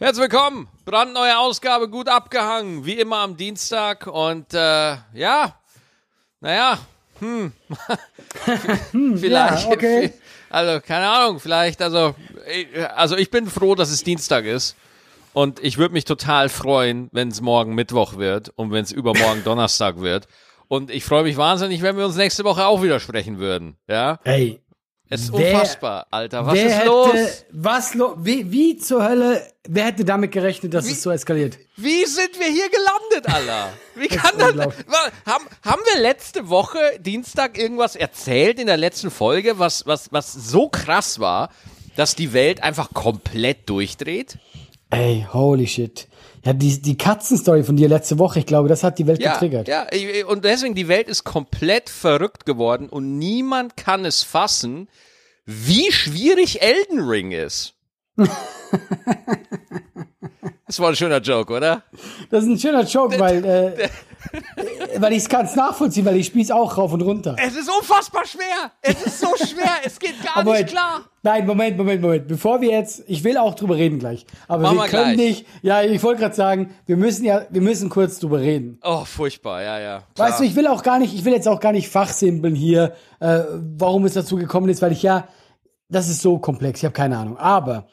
Herzlich willkommen. Brandneue Ausgabe, gut abgehangen. Wie immer am Dienstag. Und äh, ja, naja, hm. vielleicht. Ja, okay. Also, keine Ahnung, vielleicht, also, ich, also ich bin froh, dass es Dienstag ist. Und ich würde mich total freuen, wenn es morgen Mittwoch wird und wenn es übermorgen Donnerstag wird. Und ich freue mich wahnsinnig, wenn wir uns nächste Woche auch wieder sprechen würden. Ja? Ey. Es ist wer- unfassbar, Alter. Was ist hätte, los? Was lo wie, wie zur Hölle, wer hätte damit gerechnet, dass es so eskaliert? Wie sind wir hier gelandet, Alter? Wie kann das? Haben, haben wir letzte Woche, Dienstag, irgendwas erzählt in der letzten Folge, was, was, was so krass war, dass die Welt einfach komplett durchdreht? Ey, holy shit. Ja, die, die Katzenstory von dir letzte Woche, ich glaube, das hat die Welt Ja, getriggert. ja, und deswegen, die Welt ist komplett verrückt geworden und niemand kann es fassen, wie schwierig Elden Ring ist. das war ein schöner Joke, oder? Das ist ein schöner Joke, weil, äh, weil ich es kann nachvollziehen, weil ich spiele es auch rauf und runter. Es ist unfassbar schwer. Es ist so schwer. Es geht gar Aber nicht klar. Nein, Moment, Moment, Moment. Bevor wir jetzt, ich will auch drüber reden gleich. Aber Machen wir wir können gleich. nicht, ja, ich wollte gerade sagen, wir müssen ja, wir müssen kurz drüber reden. Oh, furchtbar, ja, ja. Klar. Weißt du, ich will auch gar nicht, ich will jetzt auch gar nicht fachsimpeln hier, äh, warum es dazu gekommen ist, weil ich ja, das ist so komplex, ich habe keine Ahnung. Aber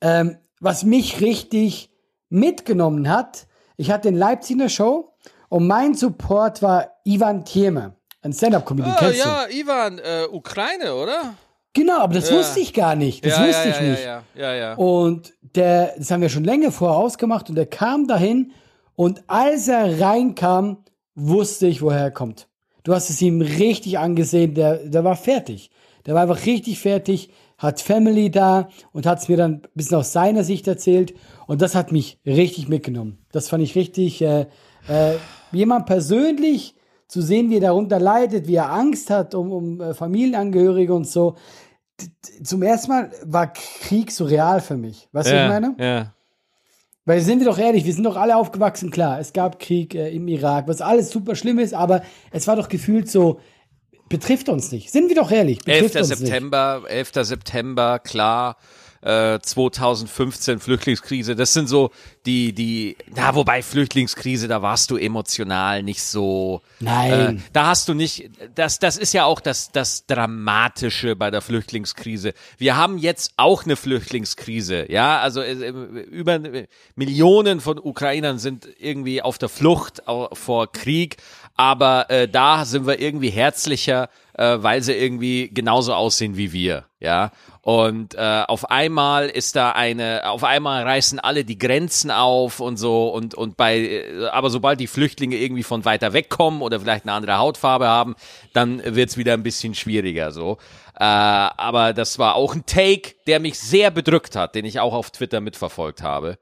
ähm, was mich richtig mitgenommen hat, ich hatte in Leipzig eine Show und mein Support war Ivan Thieme, ein Stand-Up-Comedian, du? ja, Ivan, äh, Ukraine, oder? Genau, aber das Ja. wusste ich gar nicht, das ja, wusste ja, ich nicht. Ja, ja. Und der, das haben wir schon länger vorher ausgemacht und der kam dahin und als er reinkam, wusste ich, woher er kommt. Du hast es ihm richtig angesehen, der, der war fertig. Der war einfach richtig fertig, hat Family da und hat es mir dann ein bisschen aus seiner Sicht erzählt und das hat mich richtig mitgenommen. Das fand ich richtig, äh, äh, jemand persönlich zu sehen, wie er darunter leidet, wie er Angst hat um, um äh, Familienangehörige und so. Zum ersten Mal war Krieg so real für mich. Weißt du, was ich meine? Ja. Weil sind wir doch ehrlich, wir sind doch alle aufgewachsen, klar. Es gab Krieg äh, im Irak, was alles super schlimm ist, aber es war doch gefühlt so, betrifft uns nicht. Sind wir doch ehrlich, 11. betrifft uns September, 11. September, klar. Äh, 2015 Flüchtlingskrise, das sind so die, die, na, wobei Flüchtlingskrise, da warst du emotional nicht so. Nein. Äh, da hast du nicht, das, das ist ja auch das, das Dramatische bei der Flüchtlingskrise. Wir haben jetzt auch eine Flüchtlingskrise, ja, also äh, über Millionen von Ukrainern sind irgendwie auf der Flucht vor Krieg, aber äh, da sind wir irgendwie herzlicher, äh, weil sie irgendwie genauso aussehen wie wir, ja. Und äh, auf einmal ist da eine, auf einmal reißen alle die Grenzen auf und so und und bei, äh, aber sobald die Flüchtlinge irgendwie von weiter weg kommen oder vielleicht eine andere Hautfarbe haben, dann wird's wieder ein bisschen schwieriger so. Äh, aber das war auch ein Take, der mich sehr bedrückt hat, den ich auch auf Twitter mitverfolgt habe.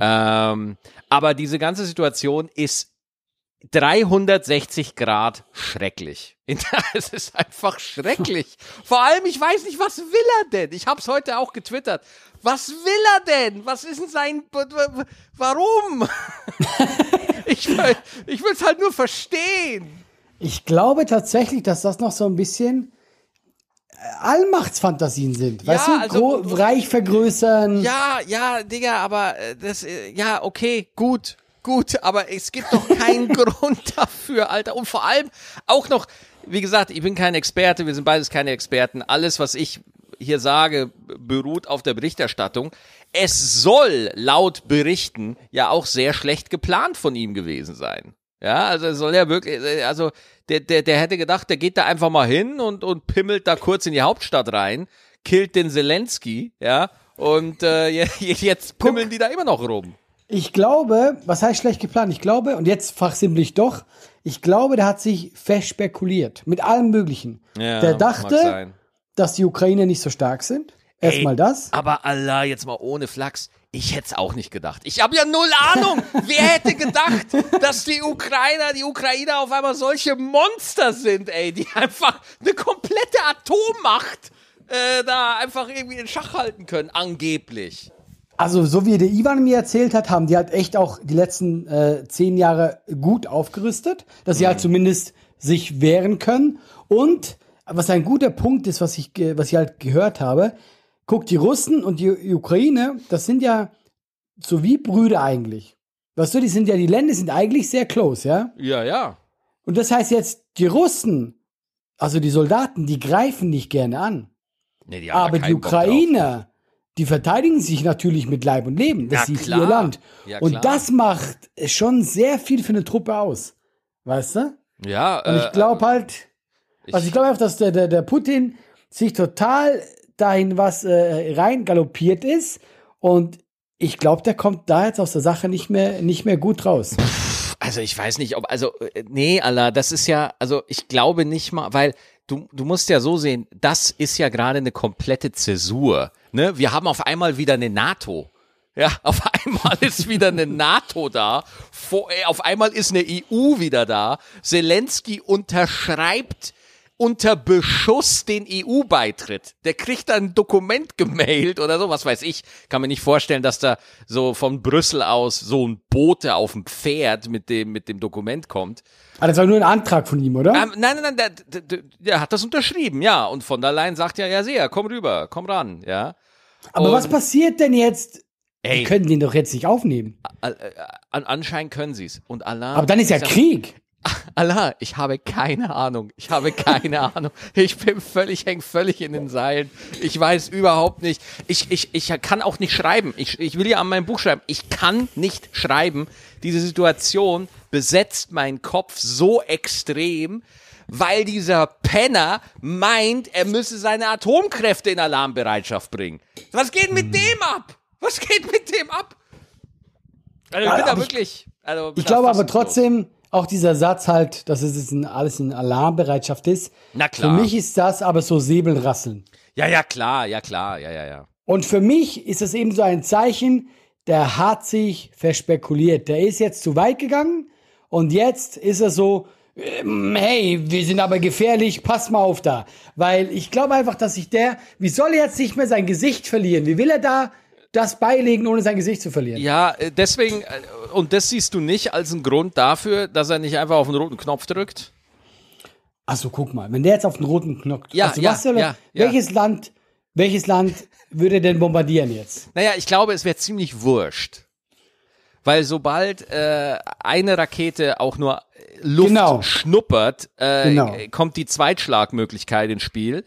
Ähm, aber diese ganze Situation ist 360 Grad schrecklich. Es ist einfach schrecklich. Vor allem, ich weiß nicht, was will er denn? Ich habe es heute auch getwittert. Was will er denn? Was ist denn sein... Warum? ich will ich will's halt nur verstehen. Ich glaube tatsächlich, dass das noch so ein bisschen äh, Allmachtsfantasien sind. Ja, weißt du, also- reich vergrößern. Ja, ja, Digga, aber äh, das, äh, ja, okay, gut, gut, aber es gibt doch keinen Grund dafür, Alter. Und vor allem auch noch, wie gesagt, ich bin kein Experte, wir sind beides keine Experten. Alles, was ich hier sage, beruht auf der Berichterstattung. Es soll laut Berichten ja auch sehr schlecht geplant von ihm gewesen sein. Ja, also es soll ja wirklich, also der, der, der hätte gedacht, der geht da einfach mal hin und, und pimmelt da kurz in die Hauptstadt rein, killt den Zelensky, ja, und äh, je- jetzt pummeln die da immer noch rum. Ich glaube, was heißt schlecht geplant? Ich glaube, und jetzt fachsimpel ich doch, ich glaube, der hat sich verspekuliert mit allem Möglichen. der mag dachte, dass die Ukrainer nicht so stark sind. Erstmal das. Aber Allah, jetzt mal ohne Flachs. Ich hätte es auch nicht gedacht. Ich habe ja null Ahnung. Wer hätte gedacht, dass die Ukrainer, die Ukrainer auf einmal solche Monster sind, ey, die einfach eine komplette Atommacht äh, da einfach irgendwie in Schach halten können, angeblich. Also, so wie der Ivan mir erzählt hat, haben die halt echt auch die letzten äh, zehn Jahre gut aufgerüstet, dass sie Mhm. halt zumindest sich wehren können. Und was ein guter Punkt ist, was ich, was ich halt gehört habe, guck, die Russen und die Ukraine, das sind ja so wie Brüder eigentlich. Weißt du, die sind ja, die Länder sind eigentlich sehr close, ja? Ja, ja. Und das heißt jetzt, die Russen, also die Soldaten, die greifen nicht gerne an. Nee, die haben Aber die. Ukrainer, die verteidigen sich natürlich mit Leib und Leben. Das Ja, ist klar. ihr Land. Ja, und das macht schon sehr viel für eine Truppe aus. Weißt du? Ja, Und ich äh, glaube halt, also ich glaube einfach, dass der, der, der Putin sich total dahin was äh, rein galoppiert ist und ich glaube, der kommt da jetzt aus der Sache nicht mehr, nicht mehr gut raus. Also ich weiß nicht, ob, also, äh, nee, Allah, das ist ja, also ich glaube nicht mal, weil du, du musst ja so sehen, das ist ja gerade eine komplette Zäsur. Ne? Wir haben auf einmal wieder eine NATO. Ja, auf einmal ist wieder eine NATO da. Vor, äh, auf einmal ist eine EU wieder da. Zelensky unterschreibt unter Beschuss den EU-Beitritt. Der kriegt dann ein Dokument gemailt oder so, was weiß ich. Kann mir nicht vorstellen, dass da so von Brüssel aus so ein Bote auf dem Pferd mit dem, mit dem Dokument kommt. Aber das war nur ein Antrag von ihm, oder? Ähm, nein, nein, nein, der, der, der, der hat das unterschrieben, ja. Und von der Leyen sagt ja, ja, sehr, komm rüber, komm ran, ja. Aber und- was passiert denn jetzt? Ey. Die können den doch jetzt nicht aufnehmen. An, an, anscheinend können sie's. Und Allah. Aber dann ist ja Krieg. Allah, ich habe keine Ahnung. Ich habe keine Ahnung. Ich bin völlig, häng völlig in den Seilen. Ich weiß überhaupt nicht. Ich, ich, ich kann auch nicht schreiben. Ich, ich will ja an meinem Buch schreiben. Ich kann nicht schreiben. Diese Situation besetzt meinen Kopf so extrem, weil dieser Penner meint, er müsse seine Atomkräfte in Alarmbereitschaft bringen. Was geht mit dem ab? Was geht mit dem ab? Also, ich bin da wirklich. Also, Ich glaube aber trotzdem, auch dieser Satz halt, dass es jetzt in, alles in Alarmbereitschaft ist. Na klar. Für mich ist das aber so Säbelrasseln. Ja, ja, klar, ja, klar, ja, ja, ja. Und für mich ist es eben so ein Zeichen, der hat sich verspekuliert. Der ist jetzt zu weit gegangen und jetzt ist er so, ähm, hey, wir sind aber gefährlich, pass mal auf da. Weil ich glaube einfach, dass sich der, wie soll er jetzt nicht mehr sein Gesicht verlieren? Wie will er da das beilegen, ohne sein Gesicht zu verlieren? Ja, äh, deswegen, äh, und das siehst du nicht als einen Grund dafür, dass er nicht einfach auf den roten Knopf drückt? Achso, guck mal, wenn der jetzt auf den roten Knopf, Ja, also ja, soll ja, ja. welches Land, welches Land würde denn bombardieren jetzt? Naja, ich glaube, es wäre ziemlich wurscht. Weil sobald äh, eine Rakete auch nur Luft Genau. schnuppert, äh, Genau. kommt die Zweitschlagmöglichkeit ins Spiel.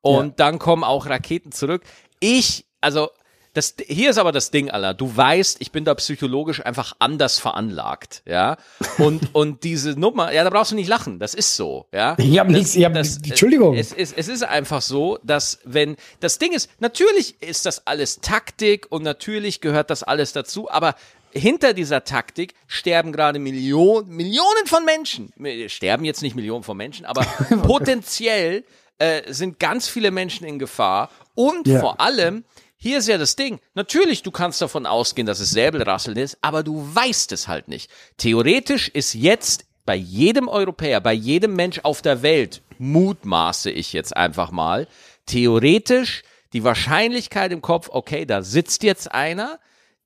Und Ja. dann kommen auch Raketen zurück. Ich, also, das, hier ist aber das Ding, Alter. Du weißt, ich bin da psychologisch einfach anders veranlagt, ja. Und, und diese Nummer, ja, da brauchst du nicht lachen. Das ist so, ja. Ich hab Das- nichts, ich hab, das- Entschuldigung. Es ist, es ist einfach so, dass wenn, das Ding ist, natürlich ist das alles Taktik und natürlich gehört das alles dazu, aber hinter dieser Taktik sterben gerade Millionen, Millionen von Menschen. Sterben jetzt nicht Millionen von Menschen, aber potenziell äh, sind ganz viele Menschen in Gefahr und Ja. vor allem, hier ist ja das Ding. Natürlich, du kannst davon ausgehen, dass es Säbelrasseln ist, aber du weißt es halt nicht. Theoretisch ist jetzt bei jedem Europäer, bei jedem Mensch auf der Welt, mutmaße ich jetzt einfach mal, theoretisch die Wahrscheinlichkeit im Kopf, okay, da sitzt jetzt einer,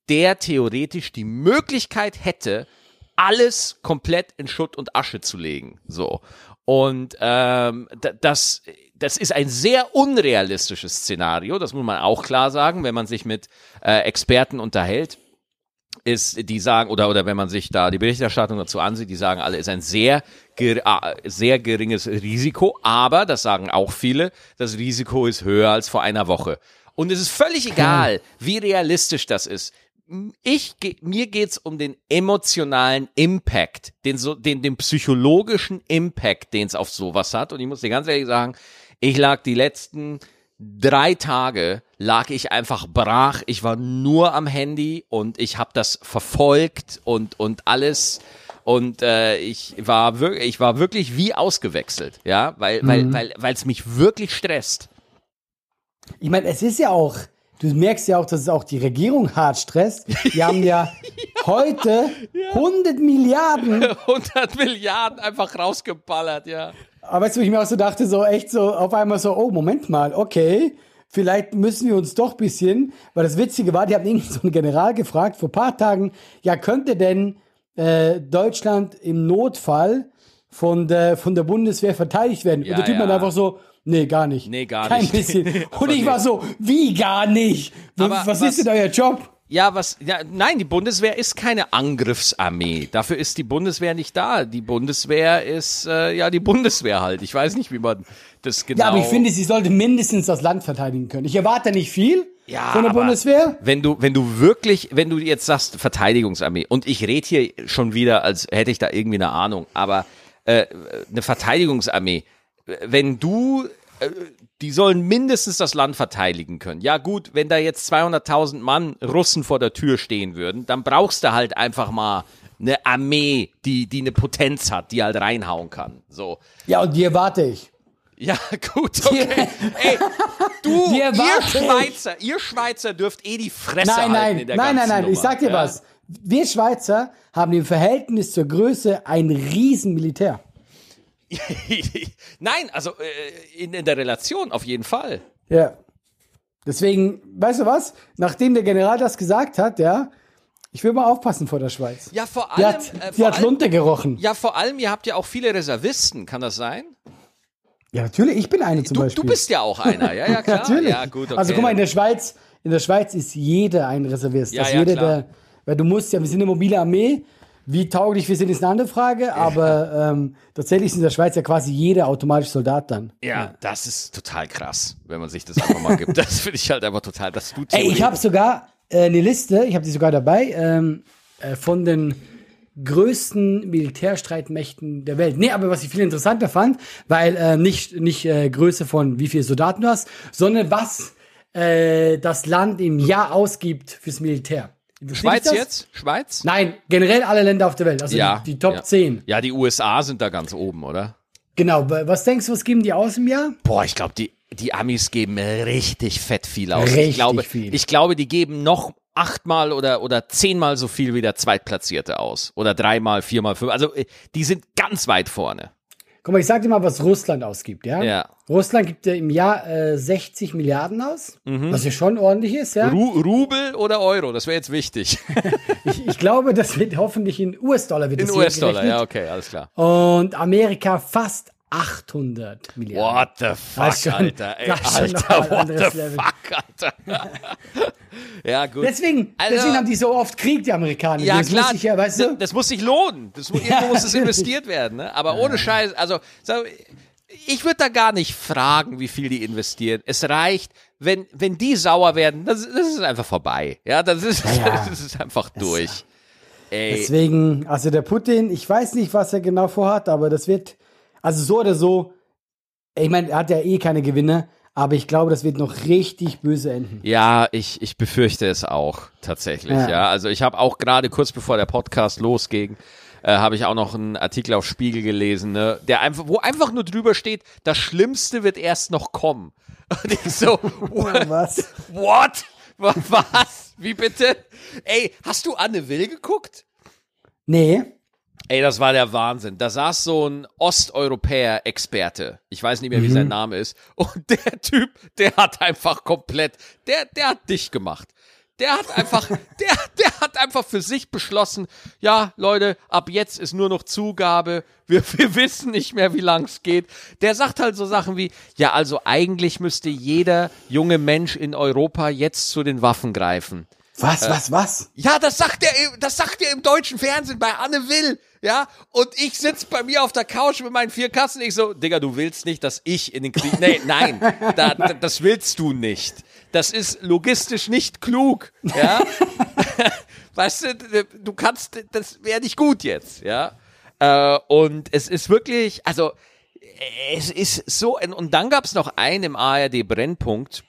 der theoretisch die Möglichkeit hätte, alles komplett in Schutt und Asche zu legen. So. Und ähm, da- das, das ist ein sehr unrealistisches Szenario, das muss man auch klar sagen, wenn man sich mit äh, Experten unterhält ist, die sagen, oder, oder wenn man sich da die Berichterstattung dazu ansieht, die sagen alle, ist ein sehr, ger äh, sehr geringes Risiko, aber, das sagen auch viele, das Risiko ist höher als vor einer Woche. Und es ist völlig egal, wie realistisch das ist. Ich, mir geht's um den emotionalen Impact, den, so, den, den psychologischen Impact, den es auf sowas hat. Und ich muss dir ganz ehrlich sagen, ich lag die letzten drei Tage lag ich einfach brach. Ich war nur am Handy und ich habe das verfolgt und und alles und äh, ich war wirklich ich war wirklich wie ausgewechselt, ja, weil weil weil weil es mich wirklich stresst. Ich meine, es ist ja auch, du merkst ja auch, dass es auch die Regierung hart stresst. Die haben ja heute 100 Milliarden, 100 Milliarden einfach rausgeballert, ja. Aber weißt du, wo ich mir auch so dachte, so echt so auf einmal so, oh, Moment mal, okay, vielleicht müssen wir uns doch bisschen, weil das Witzige war, die haben irgendwie so einen General gefragt vor paar Tagen, ja, könnte denn äh, Deutschland im Notfall von der, von der Bundeswehr verteidigt werden? Ja, Und der Typ ja. meinte einfach so, nee, gar nicht. Nee, gar Kein nicht. bisschen. Aber Und ich war so, wie gar nicht? Was, was- ist denn euer Job? Ja, was, ja, nein, die Bundeswehr ist keine Angriffsarmee. Dafür ist die Bundeswehr nicht da. Die Bundeswehr ist, äh, ja, die Bundeswehr halt. Ich weiß nicht, wie man das genau. Ja, aber ich finde, sie sollte mindestens das Land verteidigen können. Ich erwarte nicht viel Ja, von der Bundeswehr. Wenn du, wenn du wirklich, wenn du jetzt sagst Verteidigungsarmee, und ich rede hier schon wieder, als hätte ich da irgendwie eine Ahnung, aber äh, eine Verteidigungsarmee, wenn du, äh, die sollen mindestens das Land verteidigen können. Ja gut, wenn da jetzt 200.000 Mann Russen vor der Tür stehen würden, dann brauchst du halt einfach mal eine Armee, die, die eine Potenz hat, die halt reinhauen kann. So. Ja, und die erwarte ich. Ja, gut, okay. Ey, du, ihr ich. Schweizer, ihr Schweizer dürft eh die Fresse Nein, halten nein, in der nein, nein, nein. Ich Nummer, sag dir ja? was. Wir Schweizer haben im Verhältnis zur Größe ein Riesenmilitär. nein, also äh, in, in der Relation auf jeden Fall. Ja. Deswegen, weißt du was? Nachdem der General das gesagt hat, ja, ich will mal aufpassen vor der Schweiz. Ja, vor Die allem, hat, äh, die hat allem Lunte gerochen. ja, vor allem, ihr habt ja auch viele Reservisten, kann das sein? Ja, natürlich. Ich bin eine zum Du, Beispiel. du bist ja auch einer, ja, ja, klar. natürlich. Ja, gut, okay. Also guck mal, in der Schweiz, in der Schweiz ist jeder ein Reservist. Ja, also ja, jeder, klar. der, weil du musst ja, wir sind eine mobile Armee. Wie tauglich wir sind, ist eine andere Frage, aber ähm, tatsächlich ist in der Schweiz ja quasi jeder automatisch Soldat dann. ja, das ist total krass, wenn man sich das einfach mal gibt. Das finde ich halt einfach total, dass du Ey, ich habe sogar äh, eine Liste, ich habe die sogar dabei, ähm, äh, von den größten Militärstreitmächten der Welt. Nee, aber was ich viel interessanter fand, weil äh, nicht, nicht äh, Größe von wie viele Soldaten du hast, sondern was äh, das Land im Jahr ausgibt fürs Militär. Schweiz jetzt? Schweiz? Nein, generell alle Länder auf der Welt, also ja. die, die Top ja. 10. Ja, die USA sind da ganz oben, oder? Genau, wa- was denkst du, was geben die aus im Jahr? Boah, ich glaube, die, die Amis geben richtig fett viel aus. Richtig ich glaube, viel. Ich glaube, die geben noch achtmal oder, oder zehnmal so viel wie der Zweitplatzierte aus. Oder dreimal, viermal, fünf. Also, äh, die sind ganz weit vorne. Guck mal, ich sag dir mal, was Russland ausgibt, ja? Ja. Russland gibt ja im Jahr äh, 60 Milliarden aus, was ja schon ordentlich ist, ja? Ru Rubel oder Euro, das wäre jetzt wichtig. Ich, ich glaube, das wird hoffentlich in US-Dollar wird In US-Dollar, ja, okay, alles klar. Und Amerika fast 800 Milliarden. What the Das fuck, schon- Alter. Ey, das Alter, what the Level. fuck, Alter. ja, gut. Deswegen, Also- deswegen haben die so oft Krieg, die Amerikaner. Ja, das klar. Muss ich ja, weißt das, du? das muss sich lohnen. Das, irgendwo muss es investiert werden. Ne? Aber ohne Scheiß, also ich würde da gar nicht fragen, wie viel die investieren. Es reicht, wenn, wenn die sauer werden, das, das ist einfach vorbei. Ja, das ist, ja. das ist einfach durch. Ey, Deswegen, also der Putin, ich weiß nicht, was er genau vorhat, aber das wird, also so oder so, ich meine, er hat ja eh keine Gewinne, aber ich glaube, das wird noch richtig böse enden. Ja, ich, ich befürchte es auch tatsächlich. Ja, Ja. also ich habe auch gerade kurz bevor der Podcast losging, äh, habe ich auch noch einen Artikel auf Spiegel gelesen, ne, der einfach, wo einfach nur drüber steht, das Schlimmste wird erst noch kommen. Und ich so, Was? what? Wa- Was? Wie bitte? Ey, hast du Anne Will geguckt? Nee. Ey, das war der Wahnsinn. Da saß so ein Osteuropäer-Experte. Ich weiß nicht mehr, wie sein Name ist. Und der Typ, der hat einfach komplett, der, der hat dich gemacht. Der hat einfach, der, der hat einfach für sich beschlossen, ja, Leute, ab jetzt ist nur noch Zugabe. Wir, wir wissen nicht mehr, wie lang es geht. Der sagt halt so Sachen wie, ja, also eigentlich müsste jeder junge Mensch in Europa jetzt zu den Waffen greifen. Was, Äh. was, was? Ja, das sagt er, das sagt er im deutschen Fernsehen bei Anne Will, ja. Und ich sitz bei mir auf der Couch mit meinen vier Kassen. Ich so, Digga, du willst nicht, dass ich in den Krieg. Nee, nein, da, da, das willst du nicht. Das ist logistisch nicht klug, ja. weißt du, du kannst, das wäre nicht gut jetzt, ja. Äh, und es ist wirklich, also es ist so, und dann gab's noch einen im ARD Brennpunkt,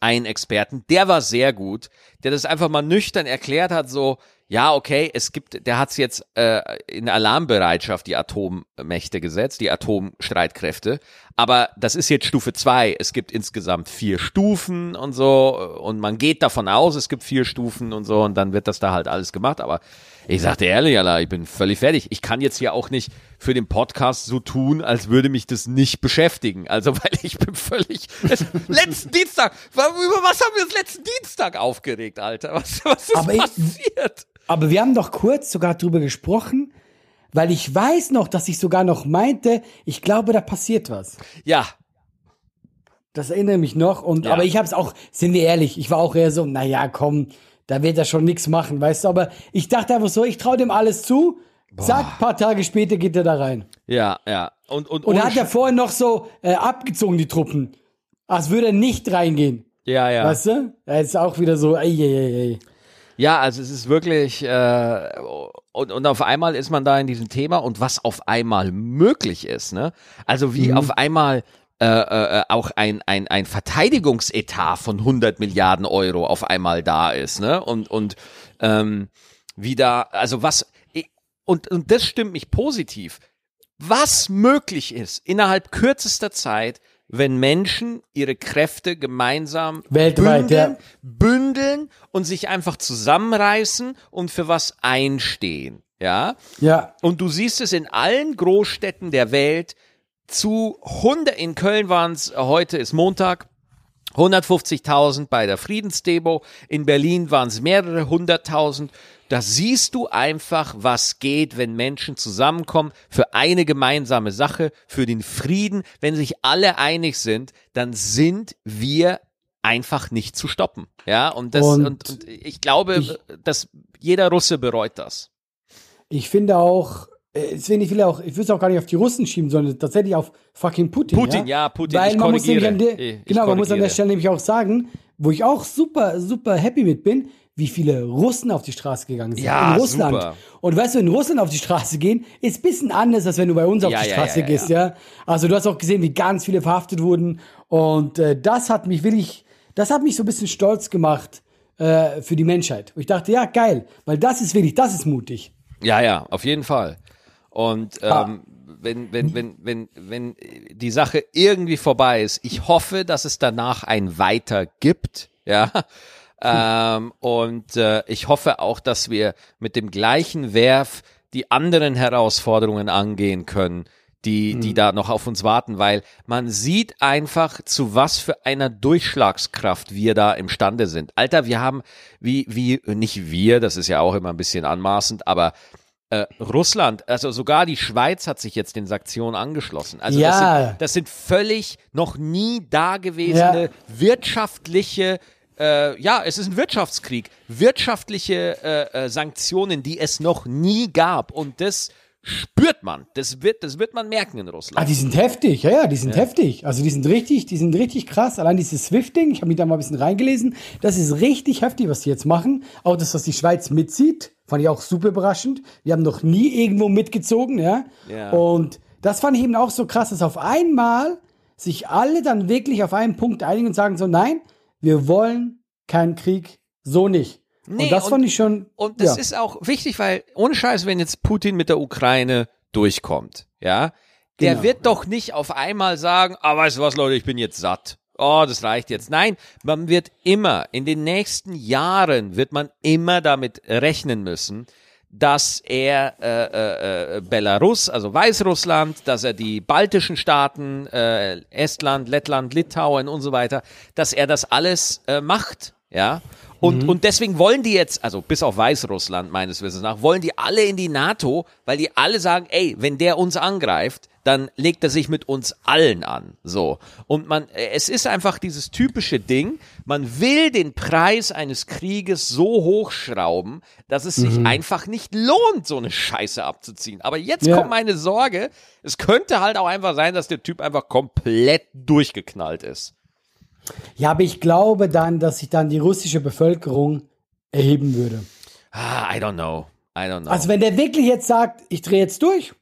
einen Experten, der war sehr gut, der das einfach mal nüchtern erklärt hat, so, ja, okay, es gibt, der hat's jetzt äh, in Alarmbereitschaft die Atommächte gesetzt, die Atomstreitkräfte, aber das ist jetzt Stufe zwei. Es gibt insgesamt vier Stufen und so und man geht davon aus, es gibt vier Stufen und so und dann wird das da halt alles gemacht, aber ich sagte ehrlich, Alter, ich bin völlig fertig. Ich kann jetzt hier auch nicht für den Podcast so tun, als würde mich das nicht beschäftigen. Also, weil ich bin völlig. Letzten Dienstag, über was haben wir uns letzten Dienstag aufgeregt, Alter? Was, was ist Aber ich- passiert? Aber wir haben doch kurz sogar drüber gesprochen, weil ich weiß noch, dass ich sogar noch meinte, ich glaube, da passiert was. Ja, Das erinnere mich noch. Und Ja. aber ich habe es auch, sind wir ehrlich, ich war auch eher so, naja, komm, da wird er schon nichts machen, weißt du. Aber ich dachte einfach so, ich traue dem alles zu. Zack, paar Tage später geht er da rein. Ja, ja. Und, und, Und er hat ja Sch- vorhin noch so äh, abgezogen, die Truppen. Als würde er nicht reingehen. ja, ja. Weißt du? Er ist auch wieder so, ey, ey, ey, ey. Ja, also es ist wirklich äh, und, und auf einmal ist man da in diesem Thema und was auf einmal möglich ist, ne? Also wie auf einmal äh, äh, auch ein, ein, ein Verteidigungsetat von 100 Milliarden Euro auf einmal da ist, ne? Und, und ähm, wie da, also was, und, und das stimmt mich positiv, was möglich ist innerhalb kürzester Zeit, wenn Menschen ihre Kräfte gemeinsam Weltweit, bündeln, ja. bündeln und sich einfach zusammenreißen und für was einstehen. Ja. Ja, Und du siehst es in allen Großstädten der Welt zu 100, in Köln waren es, heute ist Montag, 150.000 bei der Friedensdemo, in Berlin waren es mehrere hunderttausend. Da siehst du einfach, was geht, wenn Menschen zusammenkommen für eine gemeinsame Sache, für den Frieden. Wenn sich alle einig sind, dann sind wir einfach nicht zu stoppen. Ja, und das, und, Und und, ich glaube, ich- dass jeder Russe bereut das. ich finde auch, äh, deswegen ich will auch, ich will es auch gar nicht auf die Russen schieben, sondern tatsächlich auf fucking Putin. Putin, ja, ja, Putin, Weil ich man muss nämlich korrigiere. an der, Ich- genau, man muss an der. Stelle nämlich auch sagen, wo ich auch super, super happy mit bin, wie viele Russen auf die Straße gegangen sind. Ja, in Russland. super. Und weißt du, in Russland auf die Straße gehen, ist ein bisschen anders, als wenn du bei uns auf Ja, die ja, Straße gehst, ja. Also du hast auch gesehen, wie ganz viele verhaftet wurden. Und äh, das hat mich wirklich, das hat mich so ein bisschen stolz gemacht äh, für die Menschheit. Und ich dachte, ja, geil, weil das ist wirklich, das ist mutig. Ja, ja, auf jeden Fall. Und ähm, wenn, wenn, wenn, wenn, wenn die Sache irgendwie vorbei ist, ich hoffe, dass es danach ein Weiter gibt, ja. Ähm, und äh, ich hoffe auch, dass wir mit dem gleichen Werf die anderen Herausforderungen angehen können, die, die da noch auf uns warten, weil man sieht einfach, zu was für einer Durchschlagskraft wir da imstande sind. Alter, wir haben, wie, wie, nicht wir, das ist ja auch immer ein bisschen anmaßend, aber äh, Russland, also sogar die Schweiz hat sich jetzt den Sanktionen angeschlossen. Also das, Ja. sind, das sind völlig noch nie dagewesene Ja. wirtschaftliche äh, ja, es ist ein Wirtschaftskrieg. Wirtschaftliche äh, äh, Sanktionen, die es noch nie gab. Und das spürt man. Das wird, das wird man merken in Ah, Russland. die sind heftig, ja, ja, die sind heftig. Also die sind richtig, die sind richtig krass. Allein dieses Swift-Ding, ich habe mich da mal ein bisschen reingelesen, das ist richtig heftig, was die jetzt machen. Auch das, was die Schweiz mitzieht, fand ich auch super überraschend. Wir haben noch nie irgendwo mitgezogen, ja. Ja. Und das fand ich eben auch so krass, dass auf einmal sich alle dann wirklich auf einen Punkt einigen und sagen so, nein, wir wollen keinen Krieg, so nicht. Nee, und das und- fand ich schon. Und das ja. ist auch wichtig, weil ohne Scheiß, wenn jetzt Putin mit der Ukraine durchkommt, ja, der Genau. wird doch nicht auf einmal sagen, ah, weißt du was, Leute, ich bin jetzt satt. Oh, das reicht jetzt. Nein, man wird immer, in den nächsten Jahren wird man immer damit rechnen müssen, dass er äh, äh, Belarus, also Weißrussland, dass er die baltischen Staaten, äh, Estland, Lettland, Litauen und so weiter, dass er das alles äh, macht, ja. Und, und deswegen wollen die jetzt, also bis auf Weißrussland meines Wissens nach, wollen die alle in die NATO, weil die alle sagen, ey, wenn der uns angreift, dann legt er sich mit uns allen an. So. Und man, es ist einfach dieses typische Ding, man will den Preis eines Krieges so hochschrauben, dass es sich einfach nicht lohnt, so eine Scheiße abzuziehen. Aber jetzt Ja. kommt meine Sorge, es könnte halt auch einfach sein, dass der Typ einfach komplett durchgeknallt ist. Ja, aber ich glaube dann, dass sich dann die russische Bevölkerung erheben würde. Ah, I don't know. I don't know. Also wenn der wirklich jetzt sagt, ich drehe jetzt durch,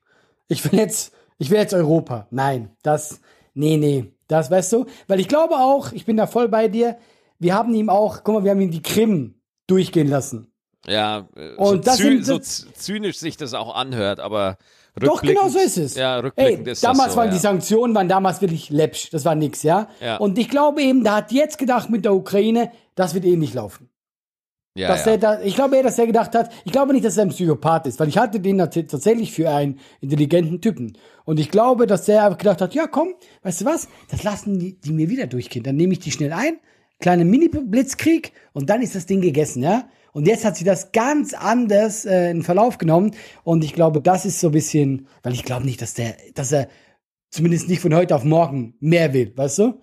ich will jetzt, ich will jetzt Europa. Nein, das, nee, nee, das weißt du, weil ich glaube auch, ich bin da voll bei dir. Wir haben ihm auch, guck mal, wir haben ihm die Krim durchgehen lassen. Ja, äh, Und so, das zy sind- so zynisch sich das auch anhört, aber Doch, genau so ist es. Ja, rückblickend Ey, ist damals das so, waren ja. die Sanktionen, waren damals wirklich läppsch. Das war nix, ja? Ja. Und ich glaube eben, da hat jetzt gedacht mit der Ukraine, das wird eh nicht laufen. Ja, dass ja. Er da, ich glaube eher, dass er gedacht hat, ich glaube nicht, dass er ein Psychopath ist, weil ich hatte den tatsächlich für einen intelligenten Typen. Und ich glaube, dass er gedacht hat, ja komm, weißt du was, das lassen die, die mir wieder durchgehen. Dann nehme ich die schnell ein, kleine Mini-Blitzkrieg und dann ist das Ding gegessen, ja. Und jetzt hat sie das ganz anders äh, in Verlauf genommen. Und ich glaube, das ist so ein bisschen, weil ich glaube nicht, dass der, dass er zumindest nicht von heute auf morgen mehr will, weißt du?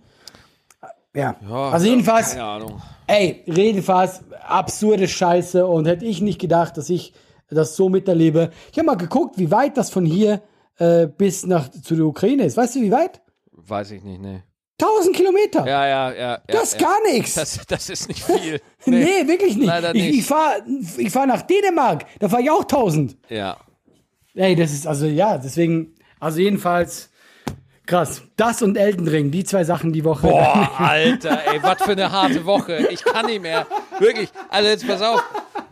Ja. Ja, also jedenfalls, Keine Ahnung. Ey, Redenfass, absurde Scheiße und hätte ich nicht gedacht, dass ich das so miterlebe. Ich habe mal geguckt, wie weit das von hier äh, bis nach zu der Ukraine ist. Weißt du, wie weit? Weiß ich nicht, nee. 1000 Kilometer. Ja, ja, ja. das ist ja. gar nichts. Das, das ist nicht viel. Nee, wirklich nicht. leider Ich, nicht. ich fahre ich fahr nach Dänemark, da fahre ich auch 1000. Ja. Ey, das ist also, ja, deswegen, also jedenfalls krass. Das und Elden Ring, die zwei Sachen die Woche. Boah, Alter, ey, was für eine harte Woche. Ich kann nicht mehr. Wirklich. Also jetzt pass auf.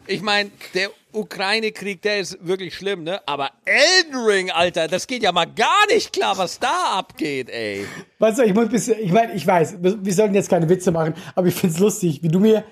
Ich meine, der Ukraine-Krieg, der ist wirklich schlimm, ne? Aber Elden Ring, Alter, das geht ja mal gar nicht klar, was da abgeht, ey. Weißt du, ich muss bisschen, ich meine, ich weiß, wir, wir sollten jetzt keine Witze machen, aber ich find's lustig, wie du mir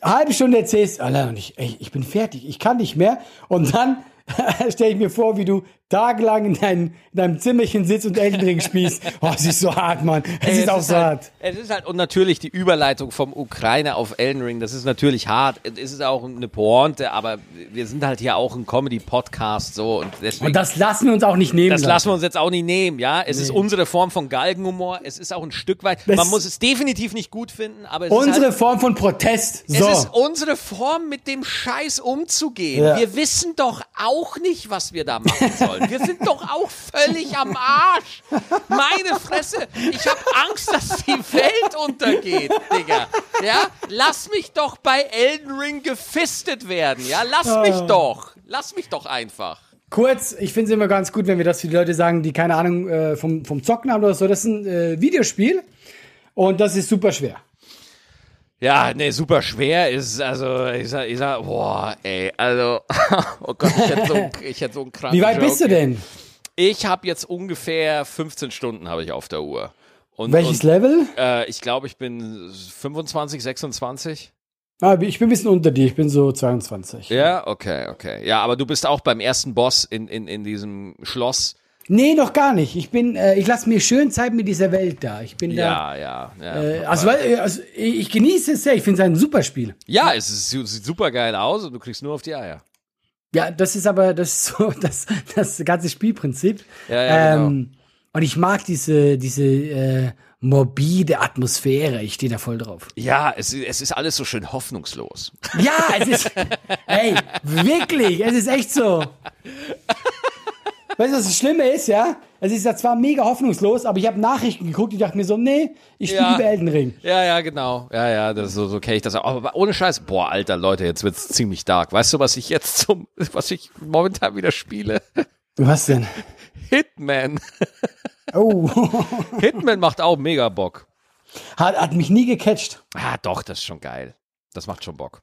eine halbe Stunde erzählst, Alter, und ich, ey, ich bin fertig, ich kann nicht mehr. Und dann stelle ich mir vor, wie du tagelang in, dein, in deinem Zimmerchen sitzt und Elden spielst. Oh, es ist so hart, Mann. Es Ey, ist auch so halt, hart. Es ist halt, und natürlich die Überleitung vom Ukraine auf Elden Ring, das ist natürlich hart. Es ist auch eine Pointe, aber wir sind halt hier auch ein Comedy-Podcast, so, und deswegen. Und das lassen wir uns auch nicht nehmen. Das lassen. wir uns jetzt auch nicht nehmen, ja. Es ist unsere Form von Galgenhumor. Es ist auch ein Stück weit. Das- man muss es definitiv nicht gut finden, aber es ist Unsere halt, Form von Protest. So. es ist unsere Form, mit dem Scheiß umzugehen. Ja. Wir wissen doch auch nicht, was wir da machen sollen. Wir sind doch auch völlig am Arsch. Meine Fresse. Ich habe Angst, dass die Welt untergeht, Digga. Ja, lass mich doch bei Elden Ring gefistet werden. Ja, lass mich Ah. doch. Lass mich doch einfach. Kurz, ich finde es immer ganz gut, wenn wir das für die Leute sagen, die keine Ahnung äh, vom, vom Zocken haben oder so. Das ist ein äh, Videospiel und das ist super schwer. Ja, nee, super schwer ist, also, ich sag, ich sag, boah, ey, also, oh Gott, ich hätte so, ich hätte so einen kranken Wie weit bist du Joke. denn? Ich habe jetzt ungefähr 15 Stunden habe ich auf der Uhr. Und, Welches und, Level? Äh, ich glaube, ich bin 25, 26. Ah, ich bin ein bisschen unter dir, ich bin so 22. Ja, okay, okay. Ja, aber du bist auch beim ersten Boss in, in, in diesem Schloss. Nee, noch gar nicht. Ich bin, äh, ich lasse mir schön Zeit mit dieser Welt da. Ich bin Ja, ja, ja. da. Äh, also, weil, äh, also, ich genieße es sehr. Ich finde es ein super Spiel. ja, es ist, sieht super geil aus und du kriegst nur auf die Eier. Ja, das ist aber das ist so das, das ganze Spielprinzip. Ja, ja, genau. ähm, und ich mag diese, diese äh, morbide Atmosphäre. Ich stehe da voll drauf. Ja, es, es ist alles so schön hoffnungslos. Ja, es ist. ey, wirklich, es ist echt so. Weißt du, was das Schlimme ist, ja? Es ist ja zwar mega hoffnungslos, aber ich habe Nachrichten geguckt, ich dachte mir so, nee, ich spiele Ja. lieber Elden Ring. Ja, ja, genau. Ja, ja, das, so, so kenne ich das auch. Aber ohne Scheiß, boah, Alter, Leute, jetzt wird's ziemlich dark. Weißt du, was ich jetzt zum, was ich momentan wieder spiele? Was denn? Hitman. Oh, Hitman macht auch mega Bock. hat, hat mich nie gecatcht. Ah, doch, das ist schon geil. Das macht schon Bock.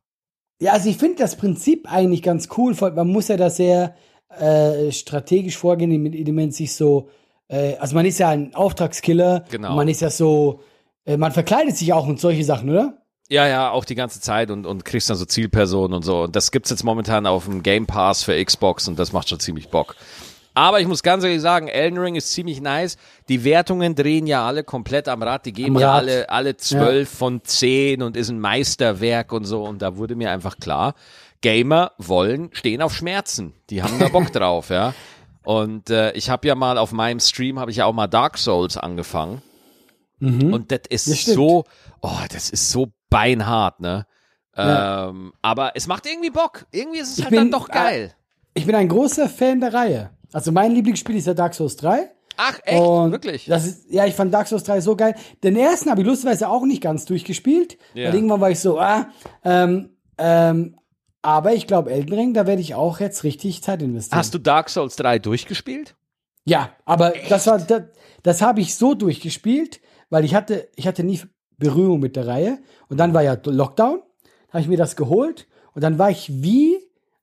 Ja, also ich finde das Prinzip eigentlich ganz cool. Man muss ja da sehr äh, strategisch vorgehen, indem man sich so, äh, also man ist ja ein Auftragskiller. Genau. Man ist ja so, äh, man verkleidet sich auch und solche Sachen, oder? Ja, ja, auch die ganze Zeit und, und kriegst dann so Zielpersonen und so. Und das gibt's jetzt momentan auf dem Game Pass für Xbox und das macht schon ziemlich Bock. Aber ich muss ganz ehrlich sagen, Elden Ring ist ziemlich nice. Die Wertungen drehen ja alle komplett am Rad. Die geben ja alle, alle zwölf von zehn und ist ein Meisterwerk und so. Und da wurde mir einfach klar, Gamer wollen, stehen auf Schmerzen. Die haben da Bock drauf, ja. Und äh, ich habe ja mal auf meinem Stream, habe ich ja auch mal Dark Souls angefangen. Und das ist Mhm. Das so, oh, das ist so beinhart, ne? Ja. Ähm, aber es macht irgendwie Bock. Irgendwie ist es Ich halt bin- dann doch geil. Ich bin ein großer Fan der Reihe. Also mein Lieblingsspiel ist ja Dark Souls 3. Ach, echt? Und Wirklich? Das ist, ja, ich fand Dark Souls 3 so geil. Den ersten habe ich lustigerweise auch nicht ganz durchgespielt. Ja. Weil irgendwann war ich so, ah, ähm, ähm, aber ich glaube, Elden Ring, da werde ich auch jetzt richtig Zeit investieren. Hast du Dark Souls 3 durchgespielt? Ja, aber das war, das, das habe ich so durchgespielt, weil ich hatte, ich hatte nie Berührung mit der Reihe. Und dann war ja Lockdown, habe ich mir das geholt und dann war ich wie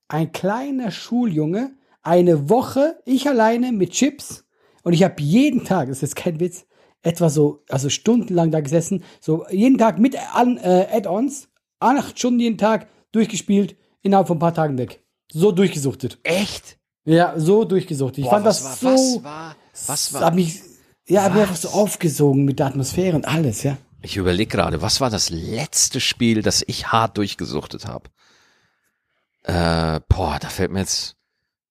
ein kleiner Schuljunge eine Woche, ich alleine mit Chips und ich habe jeden Tag, das ist jetzt kein Witz, etwa so, also stundenlang da gesessen, so jeden Tag mit an, äh, Add-ons, acht Stunden jeden Tag durchgespielt, innerhalb von ein paar Tagen weg. So durchgesuchtet. Echt? Ja, so durchgesuchtet. Ich Boah, fand was das war, so. was war, was Hab war? mich, ja, hab mich einfach so aufgesogen mit der Atmosphäre und alles, ja. Ich überlege gerade, was war das letzte Spiel, das ich hart durchgesuchtet habe? Äh, boah, da fällt mir jetzt,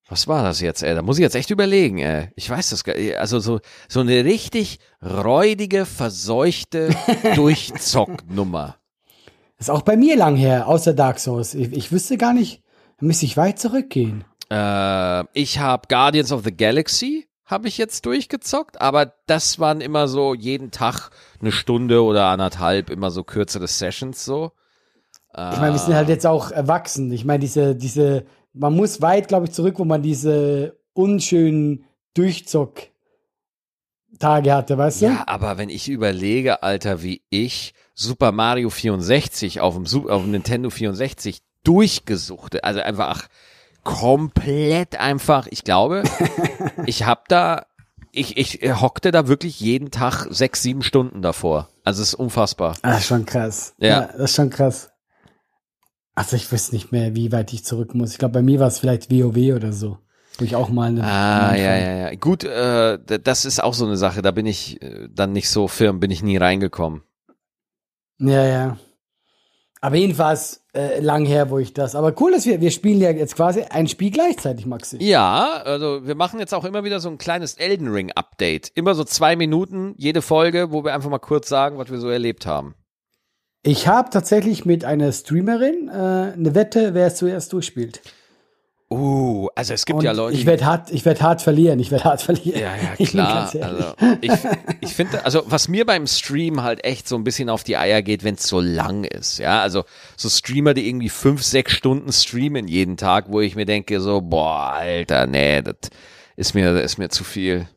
was war das jetzt, ey? Da muss ich jetzt echt überlegen, ey. Ich weiß das gar Also so, so eine richtig räudige, verseuchte Durchzocknummer. Ist auch bei mir lang her, außer Dark Souls. Ich, ich wüsste gar nicht, da müsste ich weit zurückgehen. Äh, ich habe Guardians of the Galaxy habe ich jetzt durchgezockt, aber das waren immer so jeden Tag eine Stunde oder anderthalb, immer so kürzere Sessions so. Ich meine, wir sind halt jetzt auch erwachsen. Ich meine, diese, diese, man muss weit, glaube ich, zurück, wo man diese unschönen Durchzock Tage hatte, weißt du? Ja, aber wenn ich überlege, Alter, wie ich Super Mario 64 auf dem, auf dem Nintendo 64 durchgesuchte, also einfach komplett einfach, ich glaube, ich hab da, ich, ich hockte da wirklich jeden Tag sechs, sieben Stunden davor. Also es ist unfassbar. Ah, das ist schon krass. Ja. das ist schon krass. Also ich wüsste nicht mehr, wie weit ich zurück muss. Ich glaube, bei mir war es vielleicht WoW oder so. Wo ich auch mal eine. Ah, ja, ja, ja. Gut, äh, das ist auch so eine Sache, da bin ich äh, dann nicht so firm, bin ich nie reingekommen. Ja, ja. Aber jedenfalls äh, lang her, wo ich das. Aber cool, dass wir, wir spielen ja jetzt quasi ein Spiel gleichzeitig, Maxi. Ja, also wir machen jetzt auch immer wieder so ein kleines Elden Ring Update. Immer so zwei Minuten, jede Folge, wo wir einfach mal kurz sagen, was wir so erlebt haben. Ich habe tatsächlich mit einer Streamerin äh, eine Wette, wer es zuerst durchspielt. Uh, also es gibt Und ja Leute, ich werde hart, ich werd hart verlieren. Ich werde hart verlieren. Ja, ja, Ich klar. ehrlich. Also ich, ich finde, also was mir beim Stream halt echt so ein bisschen auf die Eier geht, wenn es so lang ist. Ja, also so Streamer, die irgendwie fünf, sechs Stunden streamen jeden Tag, wo ich mir denke so, boah, Alter, nee, das ist mir, das ist mir zu viel.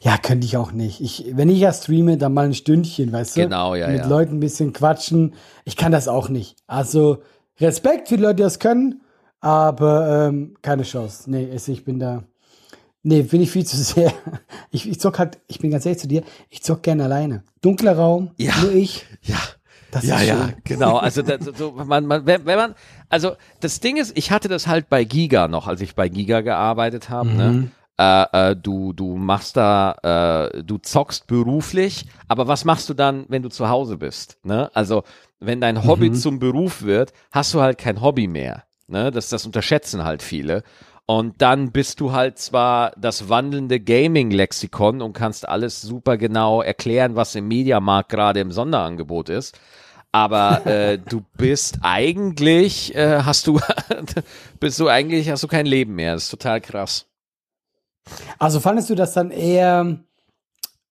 Ja, könnte ich auch nicht. Ich, wenn ich ja streame, dann mal ein Stündchen, weißt du? Genau, ja, Mit ja. Leuten ein bisschen quatschen. Ich kann das auch nicht. Also Respekt für die Leute, die das können, aber ähm, keine Chance. Nee, also ich bin da. Nee, bin ich viel zu sehr. Ich, ich zock halt, ich bin ganz ehrlich zu dir, ich zock gerne alleine. Dunkler Raum, Ja. nur ich. Ja. Das ja, ist ja, genau. Also das, so, man, man, wenn, wenn man, also das Ding ist, ich hatte das halt bei Giga noch, als ich bei Giga gearbeitet habe. Ne? Äh, äh, du, du machst da, äh, du zockst beruflich, aber was machst du dann, wenn du zu Hause bist? Ne? Also wenn dein Hobby zum Beruf wird, hast du halt kein Hobby mehr. Ne? Das, das unterschätzen halt viele. Und dann bist du halt zwar das wandelnde Gaming-Lexikon und kannst alles super genau erklären, was im Mediamarkt gerade im Sonderangebot ist. Aber äh, du bist eigentlich, äh, hast du, bist du eigentlich, hast du kein Leben mehr. Das ist total krass. Also fandest du das dann eher,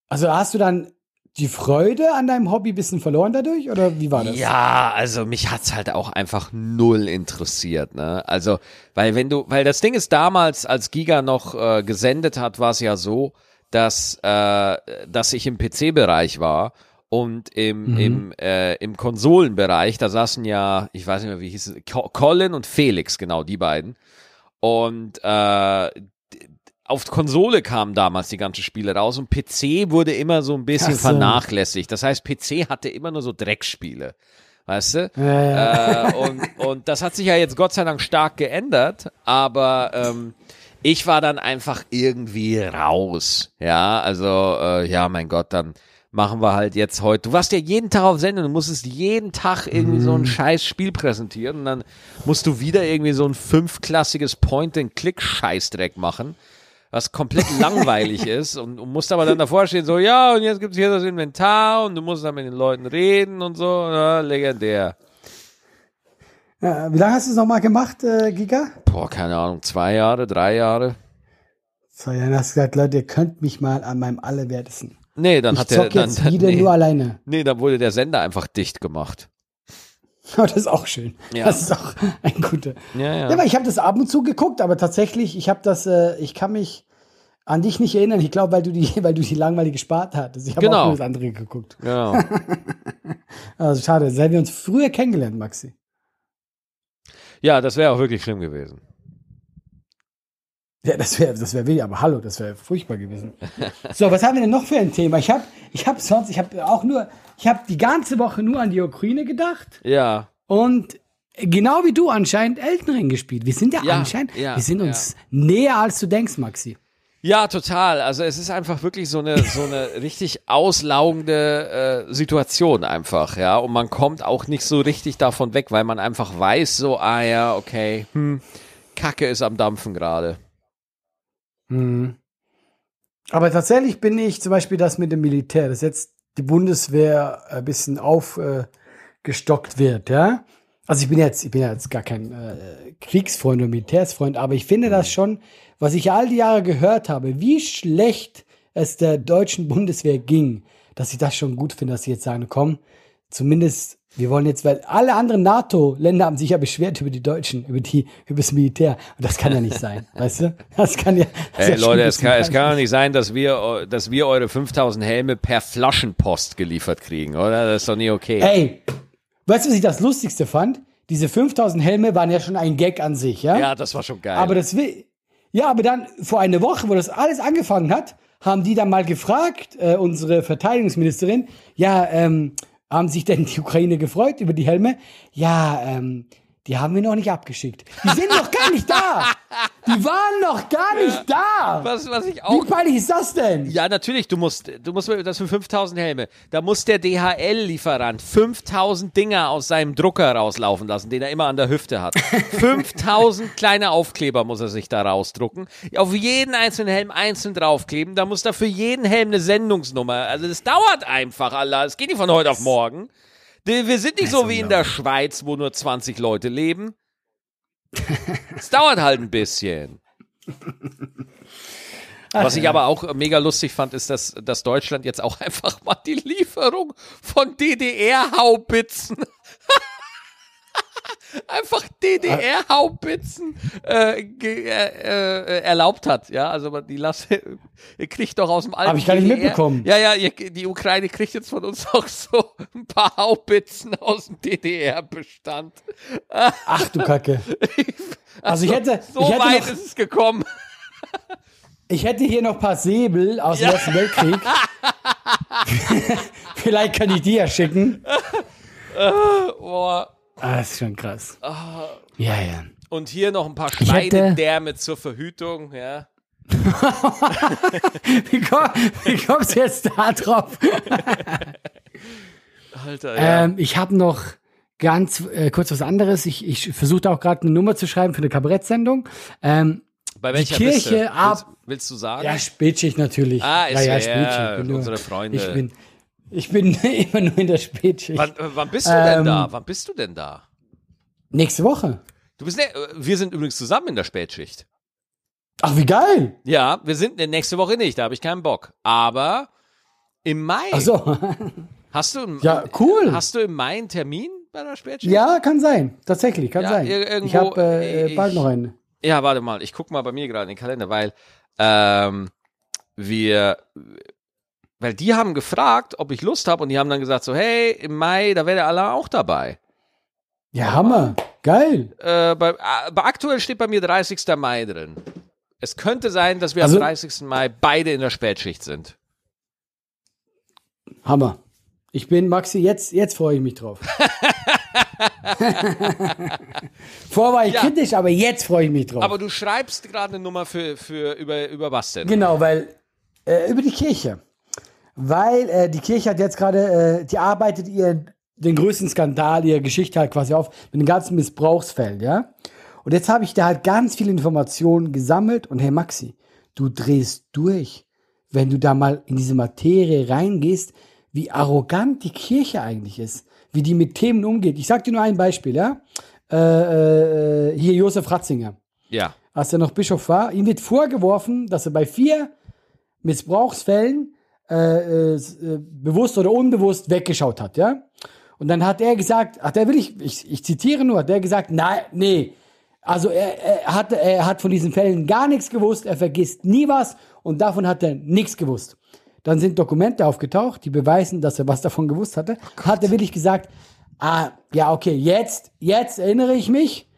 also hast du dann die Freude an deinem Hobby ein bisschen verloren dadurch oder wie war das? Ja, also mich hat's halt auch einfach null interessiert, ne? Also, weil wenn du, weil das Ding ist damals, als Giga noch äh, gesendet hat, war es ja so, dass, äh, dass ich im PC-Bereich war und im, im, äh, im Konsolenbereich, da saßen ja, ich weiß nicht mehr, wie hieß es, Co- Colin und Felix, genau, die beiden. Und äh, auf Konsole kamen damals die ganzen Spiele raus und PC wurde immer so ein bisschen so. vernachlässigt. Das heißt, PC hatte immer nur so Dreckspiele. Weißt du? Ja, ja. Äh, und, und das hat sich ja jetzt Gott sei Dank stark geändert, aber ähm, ich war dann einfach irgendwie raus. Ja, also, äh, ja, mein Gott, dann machen wir halt jetzt heute. Du warst ja jeden Tag auf Sendung, du musstest jeden Tag irgendwie so ein scheiß Spiel präsentieren und dann musst du wieder irgendwie so ein fünfklassiges Point-and-Click-Scheißdreck machen was komplett langweilig ist und, und musst aber dann davor stehen, so, ja, und jetzt gibt's hier das Inventar und du musst dann mit den Leuten reden und so, ja, legendär. Ja, wie lange hast du es nochmal gemacht, äh, Giga? Boah, keine Ahnung, zwei Jahre, drei Jahre? So, ja, dann hast du gesagt, Leute, ihr könnt mich mal an meinem Allerwertesten. Nee, dann Ich hat der, dann, jetzt wieder nee, nur alleine. nee, dann wurde der Sender einfach dicht gemacht. Das ist auch schön. Ja. Das ist auch ein guter. Ja, ja. Ja, aber ich habe das ab und zu geguckt, aber tatsächlich, ich habe das, äh, ich kann mich an dich nicht erinnern. Ich glaube, weil du die, weil du die langweilige Sparte hattest. Ich habe Genau. auch nur das andere geguckt. Genau. Also schade, seit wir uns früher kennengelernt, Maxi. Ja, das wäre auch wirklich schlimm gewesen. Ja, das wäre, das wäre weh, aber hallo, das wäre furchtbar gewesen. So, was haben wir denn noch für ein Thema? Ich habe, ich habe sonst, ich habe auch nur, ich habe die ganze Woche nur an die Ukraine gedacht Ja. und genau wie du anscheinend Elden Ring gespielt. Wir sind ja, Ja, anscheinend, ja, wir sind uns näher als du denkst, Maxi. Ja, total. Also es ist einfach wirklich so eine so eine richtig auslaugende äh, Situation einfach, ja. Und man kommt auch nicht so richtig davon weg, weil man einfach weiß, so, ah ja, okay, hm, Kacke ist am Dampfen gerade. Mhm. Aber tatsächlich bin ich zum Beispiel das mit dem Militär, dass jetzt die Bundeswehr ein bisschen auf, äh, gestockt wird, ja. Also ich bin jetzt, ich bin jetzt gar kein äh, Kriegsfreund oder Militärsfreund, aber ich finde das schon, was ich all die Jahre gehört habe, wie schlecht es der deutschen Bundeswehr ging, dass ich das schon gut finde, dass sie jetzt sagen, komm, zumindest wir wollen jetzt, weil alle anderen NATO-Länder haben sich ja beschwert über die Deutschen, über die, über das Militär. Und das kann ja nicht sein, weißt du? Das kann ja. Das Hey, ja Leute, es kann, es kann doch nicht sein, dass wir, dass wir eure 5000 Helme per Flaschenpost geliefert kriegen, oder? Das ist doch nie okay. Ey, weißt du, was ich das Lustigste fand? Diese 5000 Helme waren ja schon ein Gag an sich, ja? Ja, das war schon geil. Aber das will, ja, aber dann vor einer Woche, wo das alles angefangen hat, haben die dann mal gefragt, äh, unsere Verteidigungsministerin, ja, ähm, haben sich denn die Ukraine gefreut über die Helme? Ja, ähm, die haben wir noch nicht abgeschickt. Die sind noch gar nicht da. Die waren noch gar nicht da. was, was ich Wie auch peinlich ist das denn? Ja, natürlich, du musst, du musst, das für 5000 Helme, da muss der DHL-Lieferant 5000 Dinger aus seinem Drucker rauslaufen lassen, den er immer an der Hüfte hat. 5000 kleine Aufkleber muss er sich da rausdrucken, auf jeden einzelnen Helm einzeln draufkleben, da muss da für jeden Helm eine Sendungsnummer, also das dauert einfach, Allah, es geht nicht von heute auf morgen. Wir sind nicht so wie in der Schweiz, wo nur 20 Leute leben. Es dauert halt ein bisschen. Was ich aber auch mega lustig fand, ist, dass, dass Deutschland jetzt auch einfach mal die Lieferung von DDR-Haubitzen einfach DDR-Haubitzen äh, äh, äh, erlaubt hat. Ja, also die Lasse, ihr kriegt doch aus dem alten Hab ich gar nicht DDR mitbekommen. Ja, ja, ihr, die Ukraine kriegt jetzt von uns auch so ein paar Haubitzen aus dem DDR-Bestand. Ach du Kacke. Also ich hätte, So ich hätte, weit noch, ist es gekommen. ich hätte hier noch ein paar Säbel aus dem Ersten Weltkrieg. Vielleicht kann ich die ja schicken. Boah. Ah, das ist schon krass. Ja, ja. Und hier noch ein paar Schweinedärme zur Verhütung, ja. Wie, komm, wie kommst du jetzt da drauf? Alter, ja. Ähm, ich habe noch ganz äh, kurz was anderes. Ich, ich versuche auch gerade eine Nummer zu schreiben für eine Kabarettsendung. Ähm, Bei welcher Kirche bist du? ab- Willst, willst du sagen? ja, Spätschicht natürlich. Ah, ist ja, ja, ja, Spätschicht. ja, unsere Freunde. Ich bin, ich bin immer nur in der Spätschicht. wann, äh, wann bist du denn Ähm, da? Wann bist du denn da? Nächste Woche. Du bist ne, äh, wir sind übrigens zusammen in der Spätschicht. Ach, wie geil. Ja, wir sind ne, nächste Woche nicht, da habe ich keinen Bock. Aber im Mai Ach so. hast du im, Ja, cool. Hast du im Mai einen Termin bei der Spätschicht? ja, kann sein. Tatsächlich, kann Ja, sein. ir- irgendwo, ich habe äh, bald noch einen. Ja, warte mal, ich guck mal bei mir gerade in den Kalender, weil ähm, wir, weil die haben gefragt, ob ich Lust habe und die haben dann gesagt so, hey, im Mai, da wäre der Allah auch dabei. Ja, Hammer. Geil. Äh, bei, äh, bei aktuell steht bei mir 30. Mai drin. Es könnte sein, dass wir Also- am 30. Mai beide in der Spätschicht sind. Hammer. Ich bin Maxi, jetzt, jetzt freue ich mich drauf. Vorher war ich Ja. kritisch, aber jetzt freue ich mich drauf. Aber du schreibst gerade eine Nummer für, für über, über was denn? Genau, weil äh, über die Kirche. Weil äh, die Kirche hat jetzt gerade, äh, die arbeitet ihr den größten Skandal, ihre Geschichte halt quasi auf mit den ganzen Missbrauchsfällen, ja. Und jetzt habe ich da halt ganz viele Informationen gesammelt und hey Maxi, du drehst durch, wenn du da mal in diese Materie reingehst, wie arrogant die Kirche eigentlich ist, wie die mit Themen umgeht. Ich sag dir nur ein Beispiel, ja. Äh, äh, hier Josef Ratzinger Ja. als er noch Bischof war, ihm wird vorgeworfen, dass er bei vier Missbrauchsfällen äh, äh, äh, bewusst oder unbewusst weggeschaut hat, ja. Und dann hat er gesagt, hat er wirklich, ich, ich zitiere nur, hat er gesagt, nein, nee. Also er, er, hat, er hat von diesen Fällen gar nichts gewusst, er vergisst nie was und davon hat er nichts gewusst. Dann sind Dokumente aufgetaucht, die beweisen, dass er was davon gewusst hatte. hat er wirklich gesagt, ah, ja, okay, jetzt, jetzt erinnere ich mich,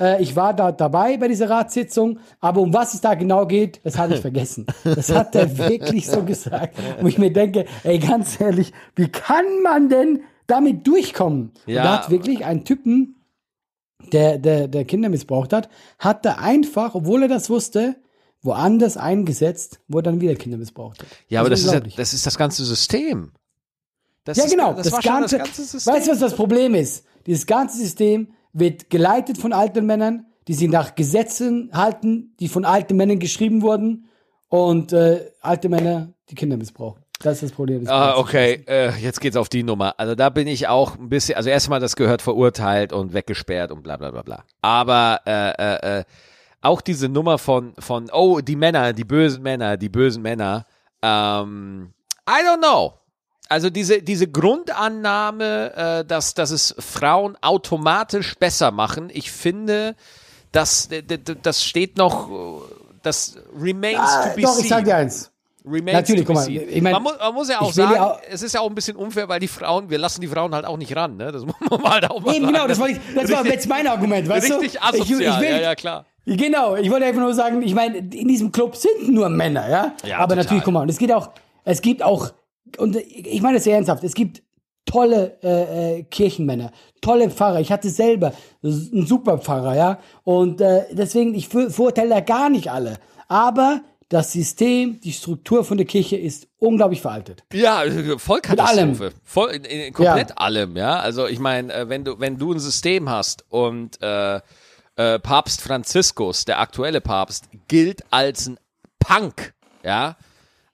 äh, ich war da dabei bei dieser Ratssitzung, aber um was es da genau geht, das hatte ich vergessen. Das hat er wirklich so gesagt. Wo ich mir denke, ey, ganz ehrlich, wie kann man denn damit durchkommen? Ja. Und da hat wirklich ein Typen, der, der, der Kinder missbraucht hat, hat er einfach, obwohl er das wusste, woanders eingesetzt, wo er dann wieder Kinder missbraucht hat. Ja, aber das ist, ja, das ist das ganze System. Das Ja, ist, genau. Das, Das, ganze, das ganze System. weißt du, was das Problem ist? Dieses ganze System wird geleitet von alten Männern, die sich nach Gesetzen halten, die von alten Männern geschrieben wurden und äh, alte Männer, die Kinder missbrauchen. Das ist das Problem. des Ah, okay, äh, jetzt geht's auf die Nummer. Also da bin ich auch ein bisschen, also erstmal das gehört verurteilt und weggesperrt und bla bla bla bla. Aber äh, äh, äh, auch diese Nummer von, von, oh, die Männer, die bösen Männer, die bösen Männer, ähm, I don't know. Also diese, diese Grundannahme, äh, dass, dass es Frauen automatisch besser machen, ich finde, das, das steht noch, das remains Ah, to be doch, seen. ich sag dir eins. Remains Natürlich, guck mal, ich mein, man, muss, man muss ja auch sagen, auch- es ist ja auch ein bisschen unfair, weil die Frauen, wir lassen die Frauen halt auch nicht ran, ne? Das muss man halt auch mal Eben, sagen. genau, das, wollte ich, das war jetzt mein Argument, weißt du? Richtig asozial, Ich, ich will, ja, ja, klar. Genau, ich wollte einfach nur sagen, ich meine, in diesem Club sind nur Männer, ja? Ja, Aber total. natürlich, guck mal, und es geht auch, es gibt auch, und ich meine sehr ernsthaft, es gibt tolle äh, äh, Kirchenmänner, tolle Pfarrer. Ich hatte selber einen super Pfarrer, ja? Und äh, deswegen, ich ver- verurteile da gar nicht alle. Aber das System, die Struktur von der Kirche ist unglaublich veraltet. Ja, äh, Vollkatastrophe. allem. Voll, in, in, komplett Ja. allem, ja. Also ich meine, äh, wenn du, wenn du ein System hast und äh, äh, Papst Franziskus, der aktuelle Papst, gilt als ein Punk, ja.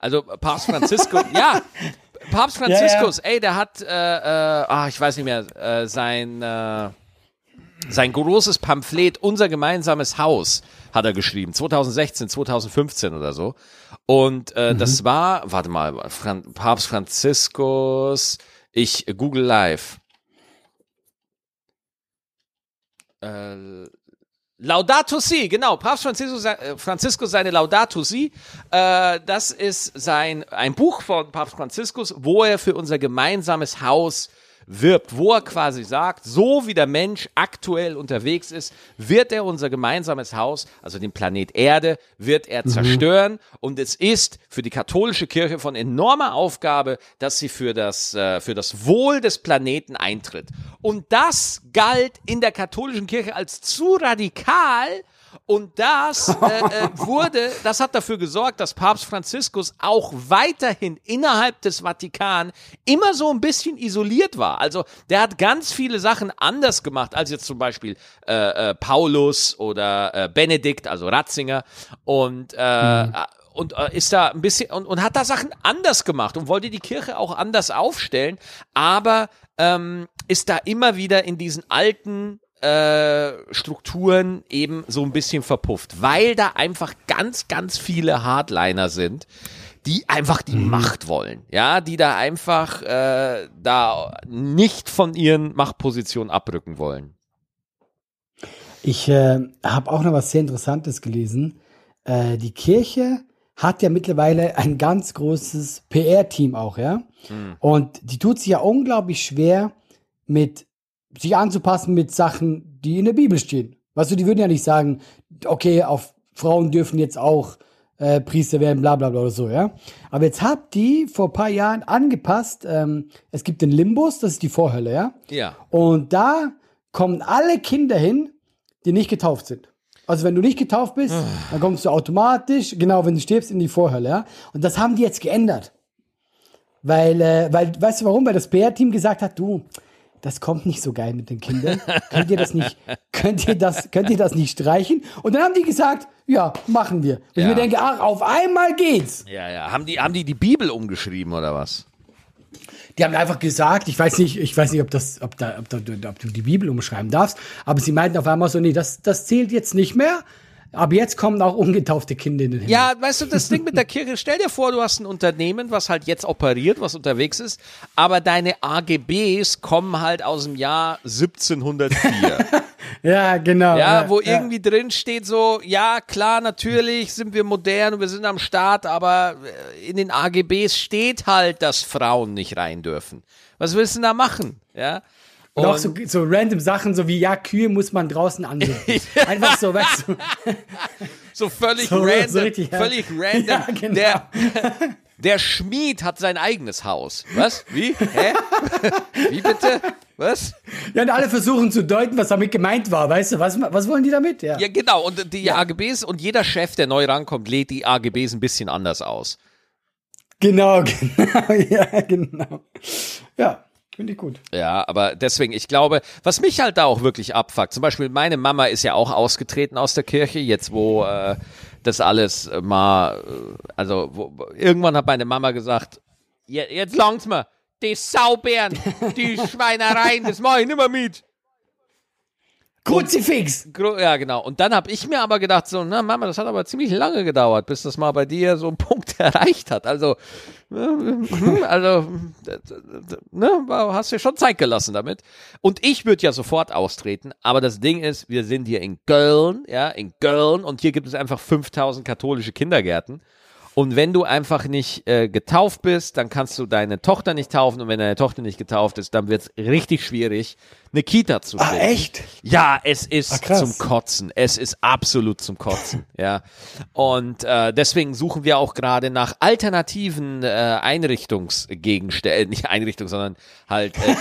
Also Papst Franziskus, ja. Papst Franziskus, ey, der hat, äh, äh, ah, ich weiß nicht mehr, äh, sein äh, sein großes Pamphlet Unser gemeinsames Haus hat er geschrieben, 2016, 2015 oder so. Und äh, das war, warte mal, Fran Papst Franziskus, ich äh, Google Live. Laudato Si, genau, Papst Franziskus, äh, Franziskus seine Laudato Si, äh, das ist sein, ein Buch von Papst Franziskus, wo er für unser gemeinsames Haus wirbt, wo er quasi sagt, so wie der Mensch aktuell unterwegs ist, wird er unser gemeinsames Haus, also den Planet Erde, wird er zerstören. Und es ist für die katholische Kirche von enormer Aufgabe, dass sie für das, äh, für das Wohl des Planeten eintritt. Und das galt in der katholischen Kirche als zu radikal, und das äh, äh, wurde, das hat dafür gesorgt, dass Papst Franziskus auch weiterhin innerhalb des Vatikan immer so ein bisschen isoliert war. Also der hat ganz viele Sachen anders gemacht als jetzt zum Beispiel äh, äh, Paulus oder äh, Benedikt, also Ratzinger. Und äh, und äh, ist da ein bisschen und, und hat da Sachen anders gemacht und wollte die Kirche auch anders aufstellen, aber ähm, ist da immer wieder in diesen alten äh, Strukturen eben so ein bisschen verpufft, weil da einfach ganz, ganz viele Hardliner sind, die einfach die Macht wollen, ja, die da einfach äh, da nicht von ihren Machtpositionen abrücken wollen. Ich äh, habe auch noch was sehr Interessantes gelesen. Äh, die Kirche hat ja mittlerweile ein ganz großes PR-Team auch, ja. Und die tut sich ja unglaublich schwer, mit sich anzupassen mit Sachen, die in der Bibel stehen. Weißt du, die würden ja nicht sagen, okay, auf Frauen dürfen jetzt auch äh, Priester werden, bla bla bla oder so, ja. Aber jetzt hat die vor ein paar Jahren angepasst, ähm, es gibt den Limbus, das ist die Vorhölle, ja. Ja. Und da kommen alle Kinder hin, die nicht getauft sind. Also wenn du nicht getauft bist, dann kommst du automatisch, genau, wenn du stirbst, in die Vorhölle, ja. Und das haben die jetzt geändert. Weil, äh, weil, weißt du warum? Weil das PR-Team gesagt hat, du, das kommt nicht so geil mit den Kindern. könnt ihr das nicht, könnt ihr das, könnt ihr das nicht streichen? Und dann haben die gesagt, ja, machen wir. Und ich Ja. mir denke, ach, auf einmal geht's. Ja, ja. Haben die, haben die die Bibel umgeschrieben oder was? Die haben einfach gesagt, ich weiß nicht, ich weiß nicht, ob das, ob da, ob, da, ob du die Bibel umschreiben darfst, aber sie meinten auf einmal so, nee, das, das zählt jetzt nicht mehr. Aber jetzt kommen auch ungetaufte Kinder in den Himmel. Ja, weißt du, das Ding mit der Kirche, stell dir vor, du hast ein Unternehmen, was halt jetzt operiert, was unterwegs ist, aber deine AGBs kommen halt aus dem Jahr 1704. Ja, genau. Ja, wo ja. irgendwie drin steht so, ja, klar, natürlich sind wir modern und wir sind am Start, aber äh, in den AGBs steht halt, dass Frauen nicht rein dürfen. Was willst du denn da machen? Ja. Und auch so, so random Sachen, so wie, ja, Kühe muss man draußen anbinden. Einfach so, weißt du. So völlig So- random, so richtig, ja. völlig random. Ja, genau. Der, der Schmied hat sein eigenes Haus. Was? Wie? Hä? Wie bitte? Was? Ja, und alle versuchen zu deuten, was damit gemeint war, weißt du, was, was wollen die damit? Ja. Ja, genau. Und die AGBs und jeder Chef, der neu rankommt, lädt die AGBs ein bisschen anders aus. Genau, genau, ja, genau. Ja, finde ich gut. Ja, aber deswegen, ich glaube, was mich halt da auch wirklich abfuckt, zum Beispiel meine Mama ist ja auch ausgetreten aus der Kirche, jetzt wo äh, das alles mal, äh, also wo, irgendwann hat meine Mama gesagt, je- jetzt langt's mir. Die Saubären, die Schweinereien, das mach ich nimmer mit. Kruzifix! Ja, genau. Und dann habe ich mir aber gedacht, so, na Mama, das hat aber ziemlich lange gedauert, bis das mal bei dir so einen Punkt erreicht hat. Also, äh, also, äh, ne, hast dir schon Zeit gelassen damit. Und ich würde ja sofort austreten, aber das Ding ist, wir sind hier in Köln, ja, in Köln und hier gibt es einfach 5000 katholische Kindergärten. Und wenn du einfach nicht äh, getauft bist, dann kannst du deine Tochter nicht taufen. Und wenn deine Tochter nicht getauft ist, dann wird es richtig schwierig, eine Kita zu Ah, finden. echt? Ja, es ist Ah, zum Kotzen. Es ist absolut zum Kotzen. ja. Und äh, deswegen suchen wir auch gerade nach alternativen äh, Einrichtungsgegenständen, nicht Einrichtung, sondern halt äh,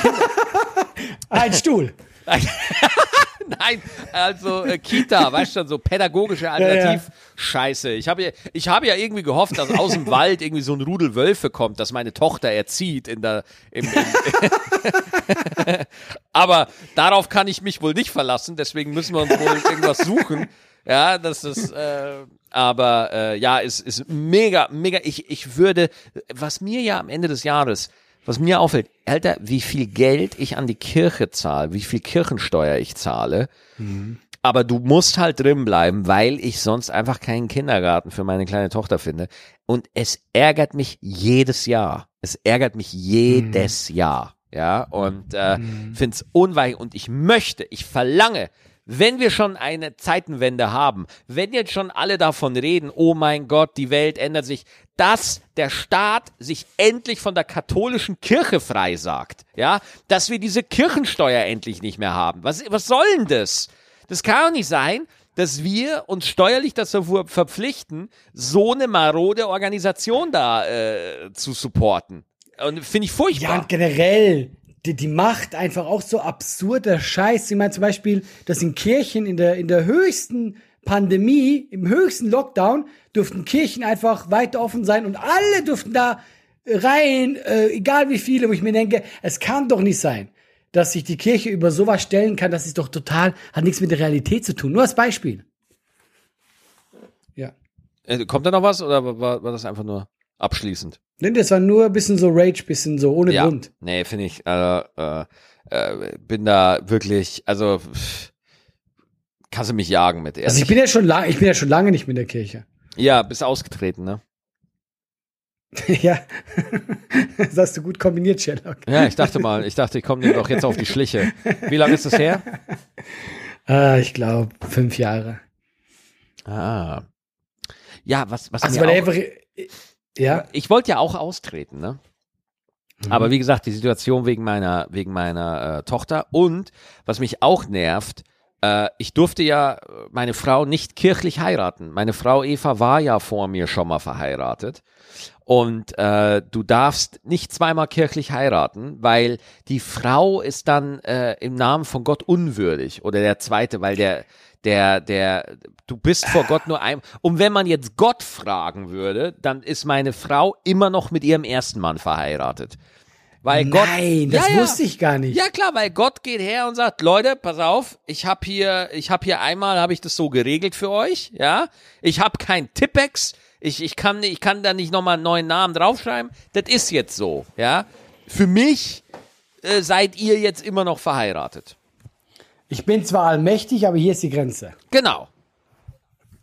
Ein Stuhl. Nein, also äh, Kita, weißt du schon, so pädagogische Alternativ-Scheiße. Ich habe ja, ich habe ja irgendwie gehofft, dass aus dem Wald irgendwie so ein Rudel Wölfe kommt, dass meine Tochter erzieht in der, im, im aber darauf kann ich mich wohl nicht verlassen, deswegen müssen wir uns wohl irgendwas suchen. Ja, das ist, äh, aber äh, ja, es ist mega, mega. Ich, ich würde, was mir ja am Ende des Jahres, was mir auffällt, Alter, wie viel Geld ich an die Kirche zahle, wie viel Kirchensteuer ich zahle. Aber du musst halt drin bleiben, weil ich sonst einfach keinen Kindergarten für meine kleine Tochter finde. Und es ärgert mich jedes Jahr. Es ärgert mich jedes Jahr. Ja, und äh, find's unweigerlich. Und ich möchte, ich verlange, wenn wir schon eine Zeitenwende haben, wenn jetzt schon alle davon reden, oh mein Gott, die Welt ändert sich, dass der Staat sich endlich von der katholischen Kirche freisagt, ja, dass wir diese Kirchensteuer endlich nicht mehr haben. Was, was soll denn das? Das kann doch nicht sein, dass wir uns steuerlich dazu verpflichten, so eine marode Organisation da äh, zu supporten. Und finde ich Ja, furchtbar. und generell, die, die macht einfach auch so absurder Scheiß. Ich meine zum Beispiel, dass in Kirchen in der, in der höchsten Pandemie, im höchsten Lockdown, durften Kirchen einfach weiter offen sein und alle durften da rein, äh, egal wie viele, wo ich mir denke, es kann doch nicht sein, dass sich die Kirche über sowas stellen kann, das ist doch total, hat nichts mit der Realität zu tun. Nur als Beispiel. Ja. Äh, kommt da noch was oder war, war das einfach nur abschließend? Nee, das war nur ein bisschen so Rage, bisschen so ohne ja. Grund. Nee, finde ich, äh, äh, äh, bin da wirklich, also pff, kannst du mich jagen mit Also ehrlich. ich bin ja schon lange, ich bin ja schon lange nicht mehr in der Kirche. Ja, bist ausgetreten, ne? ja. das hast du gut kombiniert, Sherlock. Ja, ich dachte mal, ich dachte, ich komme dir doch jetzt auf die Schliche. Wie lange ist das her? Ah, ich glaube, fünf Jahre. Ah. Ja, was, was Also mir auch, einfach. Ja. ich wollte ja auch austreten, ne? Aber wie gesagt, die Situation wegen meiner, wegen meiner äh, Tochter und was mich auch nervt, äh, ich durfte ja meine Frau nicht kirchlich heiraten. Meine Frau Eva war ja vor mir schon mal verheiratet. Und äh, du darfst nicht zweimal kirchlich heiraten, weil die Frau ist dann äh, im Namen von Gott unwürdig. Oder der zweite, weil der, der, der, du bist vor Gott nur ein. Und wenn man jetzt Gott fragen würde, dann ist meine Frau immer noch mit ihrem ersten Mann verheiratet. Weil Gott, Nein, das Ja, wusste ich gar nicht. ja klar, weil Gott geht her und sagt, Leute, pass auf, ich habe hier, ich habe hier einmal, habe ich das so geregelt für euch, ja. Ich habe kein Tippex, ich, ich kann, ich kann da nicht nochmal einen neuen Namen draufschreiben. Das ist jetzt so, ja. Für mich äh, seid ihr jetzt immer noch verheiratet. Ich bin zwar allmächtig, aber hier ist die Grenze. Genau,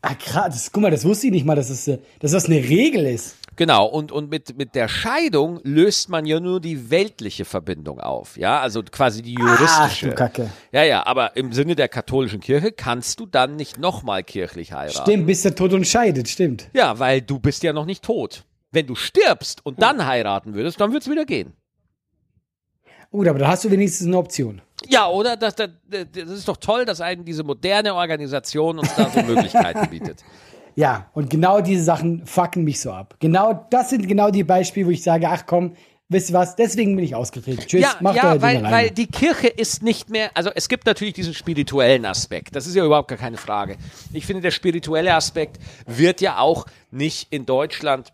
Ah, krass. Das, guck mal, das wusste ich nicht mal, dass, es, äh, dass das eine Regel ist. Genau. Und, und mit, mit der Scheidung löst man ja nur die weltliche Verbindung auf, ja. Also quasi die Ach, juristische. du Kacke. Ja, ja, aber im Sinne der katholischen Kirche kannst du dann nicht nochmal kirchlich heiraten. Stimmt, bis der Tod uns scheidet, stimmt. Ja, weil du bist ja noch nicht tot. Wenn du stirbst und dann heiraten würdest, dann wird's wieder gehen. Gut, aber da hast du wenigstens eine Option. Ja, oder? Das, das, das ist doch toll, dass einen diese moderne Organisation uns da so Möglichkeiten bietet. Ja, und genau diese Sachen fucken mich so ab. Genau, das sind genau die Beispiele, wo ich sage, ach komm, wisst ihr was, deswegen bin ich ausgetreten. Tschüss, Ja, macht ja euer weil, weil die Kirche ist nicht mehr, also es gibt natürlich diesen spirituellen Aspekt, das ist ja überhaupt gar keine Frage. Ich finde, der spirituelle Aspekt wird ja auch nicht in Deutschland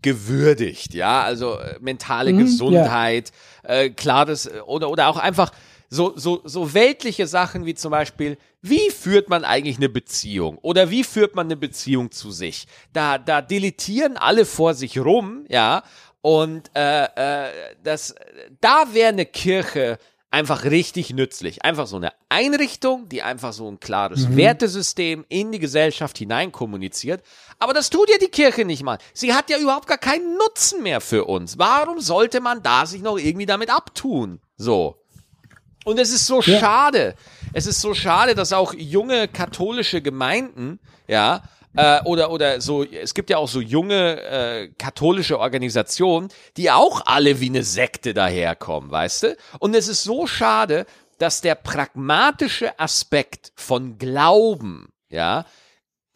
gewürdigt, ja, also äh, mentale Gesundheit, äh, klar das, äh, oder, oder auch einfach so, so, so weltliche Sachen wie zum Beispiel, wie führt man eigentlich eine Beziehung oder wie führt man eine Beziehung zu sich? Da, da deletieren alle vor sich rum, ja, Und äh, äh, das, da wäre eine Kirche einfach richtig nützlich. Einfach so eine Einrichtung, die einfach so ein klares Wertesystem in die Gesellschaft hinein kommuniziert. Aber das tut ja die Kirche nicht mal. Sie hat ja überhaupt gar keinen Nutzen mehr für uns. Warum sollte man da sich noch irgendwie damit abtun? So. Und es ist so Ja. schade. Es ist so schade, dass auch junge katholische Gemeinden, ja, äh, oder, oder so, es gibt ja auch so junge äh, katholische Organisationen, die auch alle wie eine Sekte daherkommen, weißt du? Und es ist so schade, dass der pragmatische Aspekt von Glauben, ja,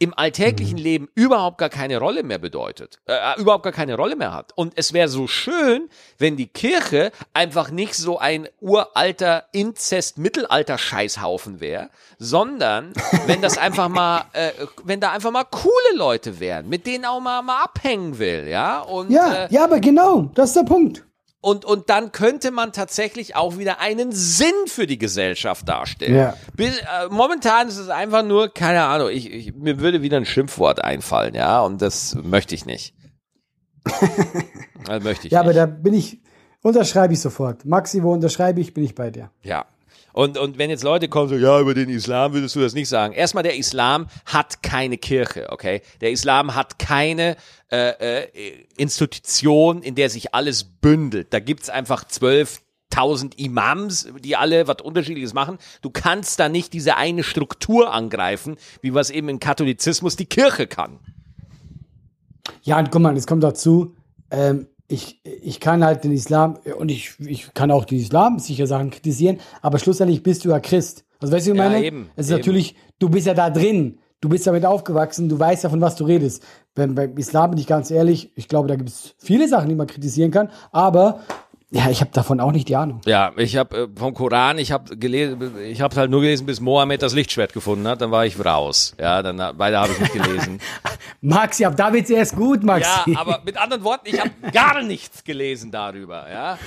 im alltäglichen Leben überhaupt gar keine Rolle mehr bedeutet, äh, überhaupt gar keine Rolle mehr hat. Und es wäre so schön, wenn die Kirche einfach nicht so ein uralter Inzest-Mittelalter-Scheißhaufen wäre, sondern wenn das einfach mal, äh, wenn da einfach mal coole Leute wären, mit denen auch mal, mal abhängen will, ja. Und, Ja, äh, ja, aber genau, das ist der Punkt. Und, und dann könnte man tatsächlich auch wieder einen Sinn für die Gesellschaft darstellen. Ja. Bis, äh, momentan ist es einfach nur, keine Ahnung, ich, ich, mir würde wieder ein Schimpfwort einfallen, ja, und das möchte ich nicht. das möchte ich Ja, nicht. aber da bin ich, unterschreibe ich sofort. Maxi, wo unterschreibe ich, bin ich bei dir. Ja. Und, und wenn jetzt Leute kommen, so, ja, über den Islam würdest du das nicht sagen. Erstmal, der Islam hat keine Kirche, okay? Der Islam hat keine äh, äh, Institution, in der sich alles bündelt. Da gibt's einfach zwölf tausend Imams, die alle was Unterschiedliches machen. Du kannst da nicht diese eine Struktur angreifen, wie was eben im Katholizismus die Kirche kann. Ja, und guck mal, es kommt dazu, ähm, ich, ich kann halt den Islam, und ich, ich kann auch den Islam sicher Sachen kritisieren, aber schlussendlich bist du ja Christ. Also weißt du, wie ich Ja, meine? eben, es ist eben. natürlich, du bist ja da drin, du bist damit aufgewachsen, du weißt ja, von was du redest. Beim, beim Islam bin ich ganz ehrlich, ich glaube, da gibt es viele Sachen, die man kritisieren kann, aber ja, ich habe davon auch nicht die Ahnung. Ja, ich habe äh, vom Koran, ich habe gelesen, ich habe halt nur gelesen, bis Mohammed das Lichtschwert gefunden hat, dann war ich raus. Ja, dann weiter habe ich nicht gelesen. Maxi, ab da wird's erst gut, Maxi. Ja, aber mit anderen Worten, ich habe gar nichts gelesen darüber, ja.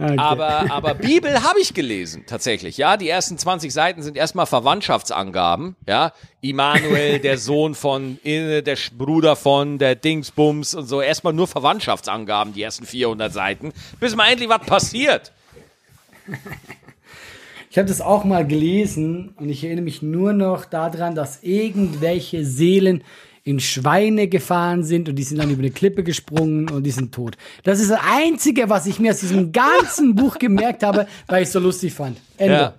Okay. Aber, aber Bibel habe ich gelesen, tatsächlich, ja. Die ersten 20 Seiten sind erstmal Verwandtschaftsangaben, ja. Immanuel, der Sohn von, der Bruder von, der Dingsbums und so. Erstmal nur Verwandtschaftsangaben, die ersten 400 Seiten, bis mal endlich was passiert. Ich habe das auch mal gelesen und ich erinnere mich nur noch daran, dass irgendwelche Seelen in Schweine gefahren sind und die sind dann über eine Klippe gesprungen und die sind tot. Das ist das Einzige, was ich mir aus diesem ganzen Buch gemerkt habe, weil ich es so lustig fand. Ende. Ja.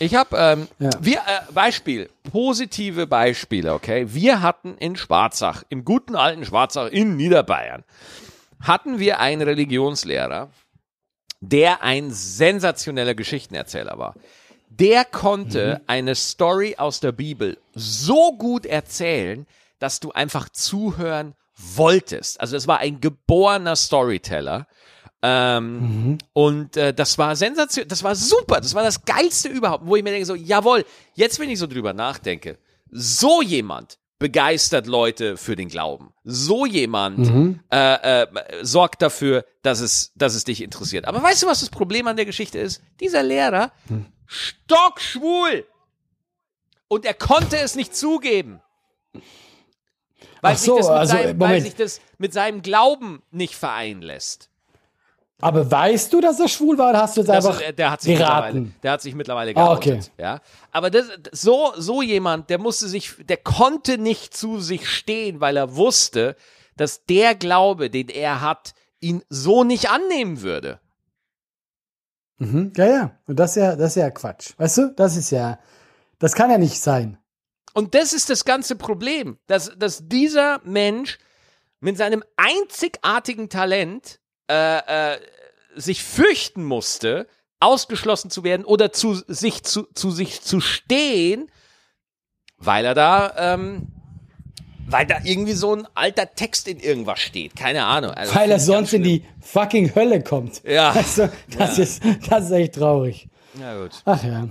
Ich habe ähm, Ja. wir äh, Beispiel positive Beispiele, okay? Wir hatten in Schwarzach, im guten alten Schwarzach in Niederbayern, hatten wir einen Religionslehrer, der ein sensationeller Geschichtenerzähler war. Der konnte eine Story aus der Bibel so gut erzählen, dass du einfach zuhören wolltest. Also es war ein geborener Storyteller. Ähm, Und äh, das war sensation, das war super, das war das geilste überhaupt, wo ich mir denke so, jawohl, jetzt wenn ich so drüber nachdenke, so jemand begeistert Leute für den Glauben. So jemand äh, äh, sorgt dafür, dass es, dass es dich interessiert. Aber weißt du, was das Problem an der Geschichte ist? Dieser Lehrer, stockschwul. Und er konnte es nicht zugeben. Weil, so, sich das mit also, seinem, weil Moment. sich das mit seinem Glauben nicht vereinen lässt. Aber weißt du, dass er schwul war oder hast du jetzt Das einfach ist, äh, der hat sich mittlerweile, geraten? der hat sich mittlerweile Ah, geoutet. okay. Ja, aber das, so so jemand, der musste sich, der konnte nicht zu sich stehen, weil er wusste, dass der Glaube, den er hat, ihn so nicht annehmen würde. Mhm. Ja, ja. Und das ist ja, das ist ja Quatsch. Weißt du, das ist ja, das kann ja nicht sein. Und das ist das ganze Problem, dass, dass dieser Mensch mit seinem einzigartigen Talent äh, äh, sich fürchten musste, ausgeschlossen zu werden oder zu sich zu, zu sich zu stehen, weil er da, ähm, weil da irgendwie so ein alter Text in irgendwas steht. Keine Ahnung. Also, Weil er sonst in die fucking Hölle kommt. Ja. Also, das, Ist, das ist echt traurig. Ja, gut. Ach ja.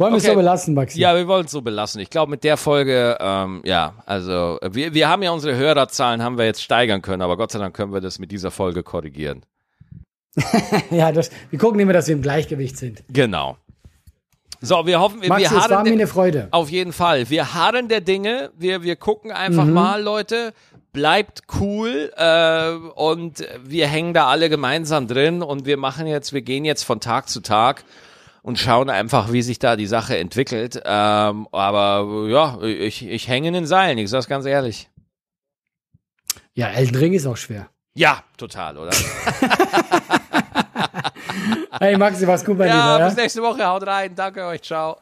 Wollen wir es Okay. so belassen, Maxi? Ja, wir wollen es so belassen. Ich glaube, mit der Folge, ähm, ja, also wir, wir haben ja unsere Hörerzahlen, haben wir jetzt steigern können, aber Gott sei Dank können wir das mit dieser Folge korrigieren. Ja, das, wir gucken immer, dass wir im Gleichgewicht sind. Genau. So, wir hoffen, wir, Maxi, wir es war mir eine Freude. auf jeden Fall. Wir harren der Dinge. Wir, wir gucken einfach Mhm. mal, Leute. bleibt cool äh, und wir hängen da alle gemeinsam drin und wir machen jetzt, wir gehen jetzt von Tag zu Tag und schauen einfach, wie sich da die Sache entwickelt. Ähm, aber ja, ich, ich hänge in den Seilen, ich sag's ganz ehrlich. Ja, Elden Ring ist auch schwer. Ja, total, oder? hey Maxi, was gut bei ja, dir. Ja, bis nächste Woche, haut rein, danke euch, ciao.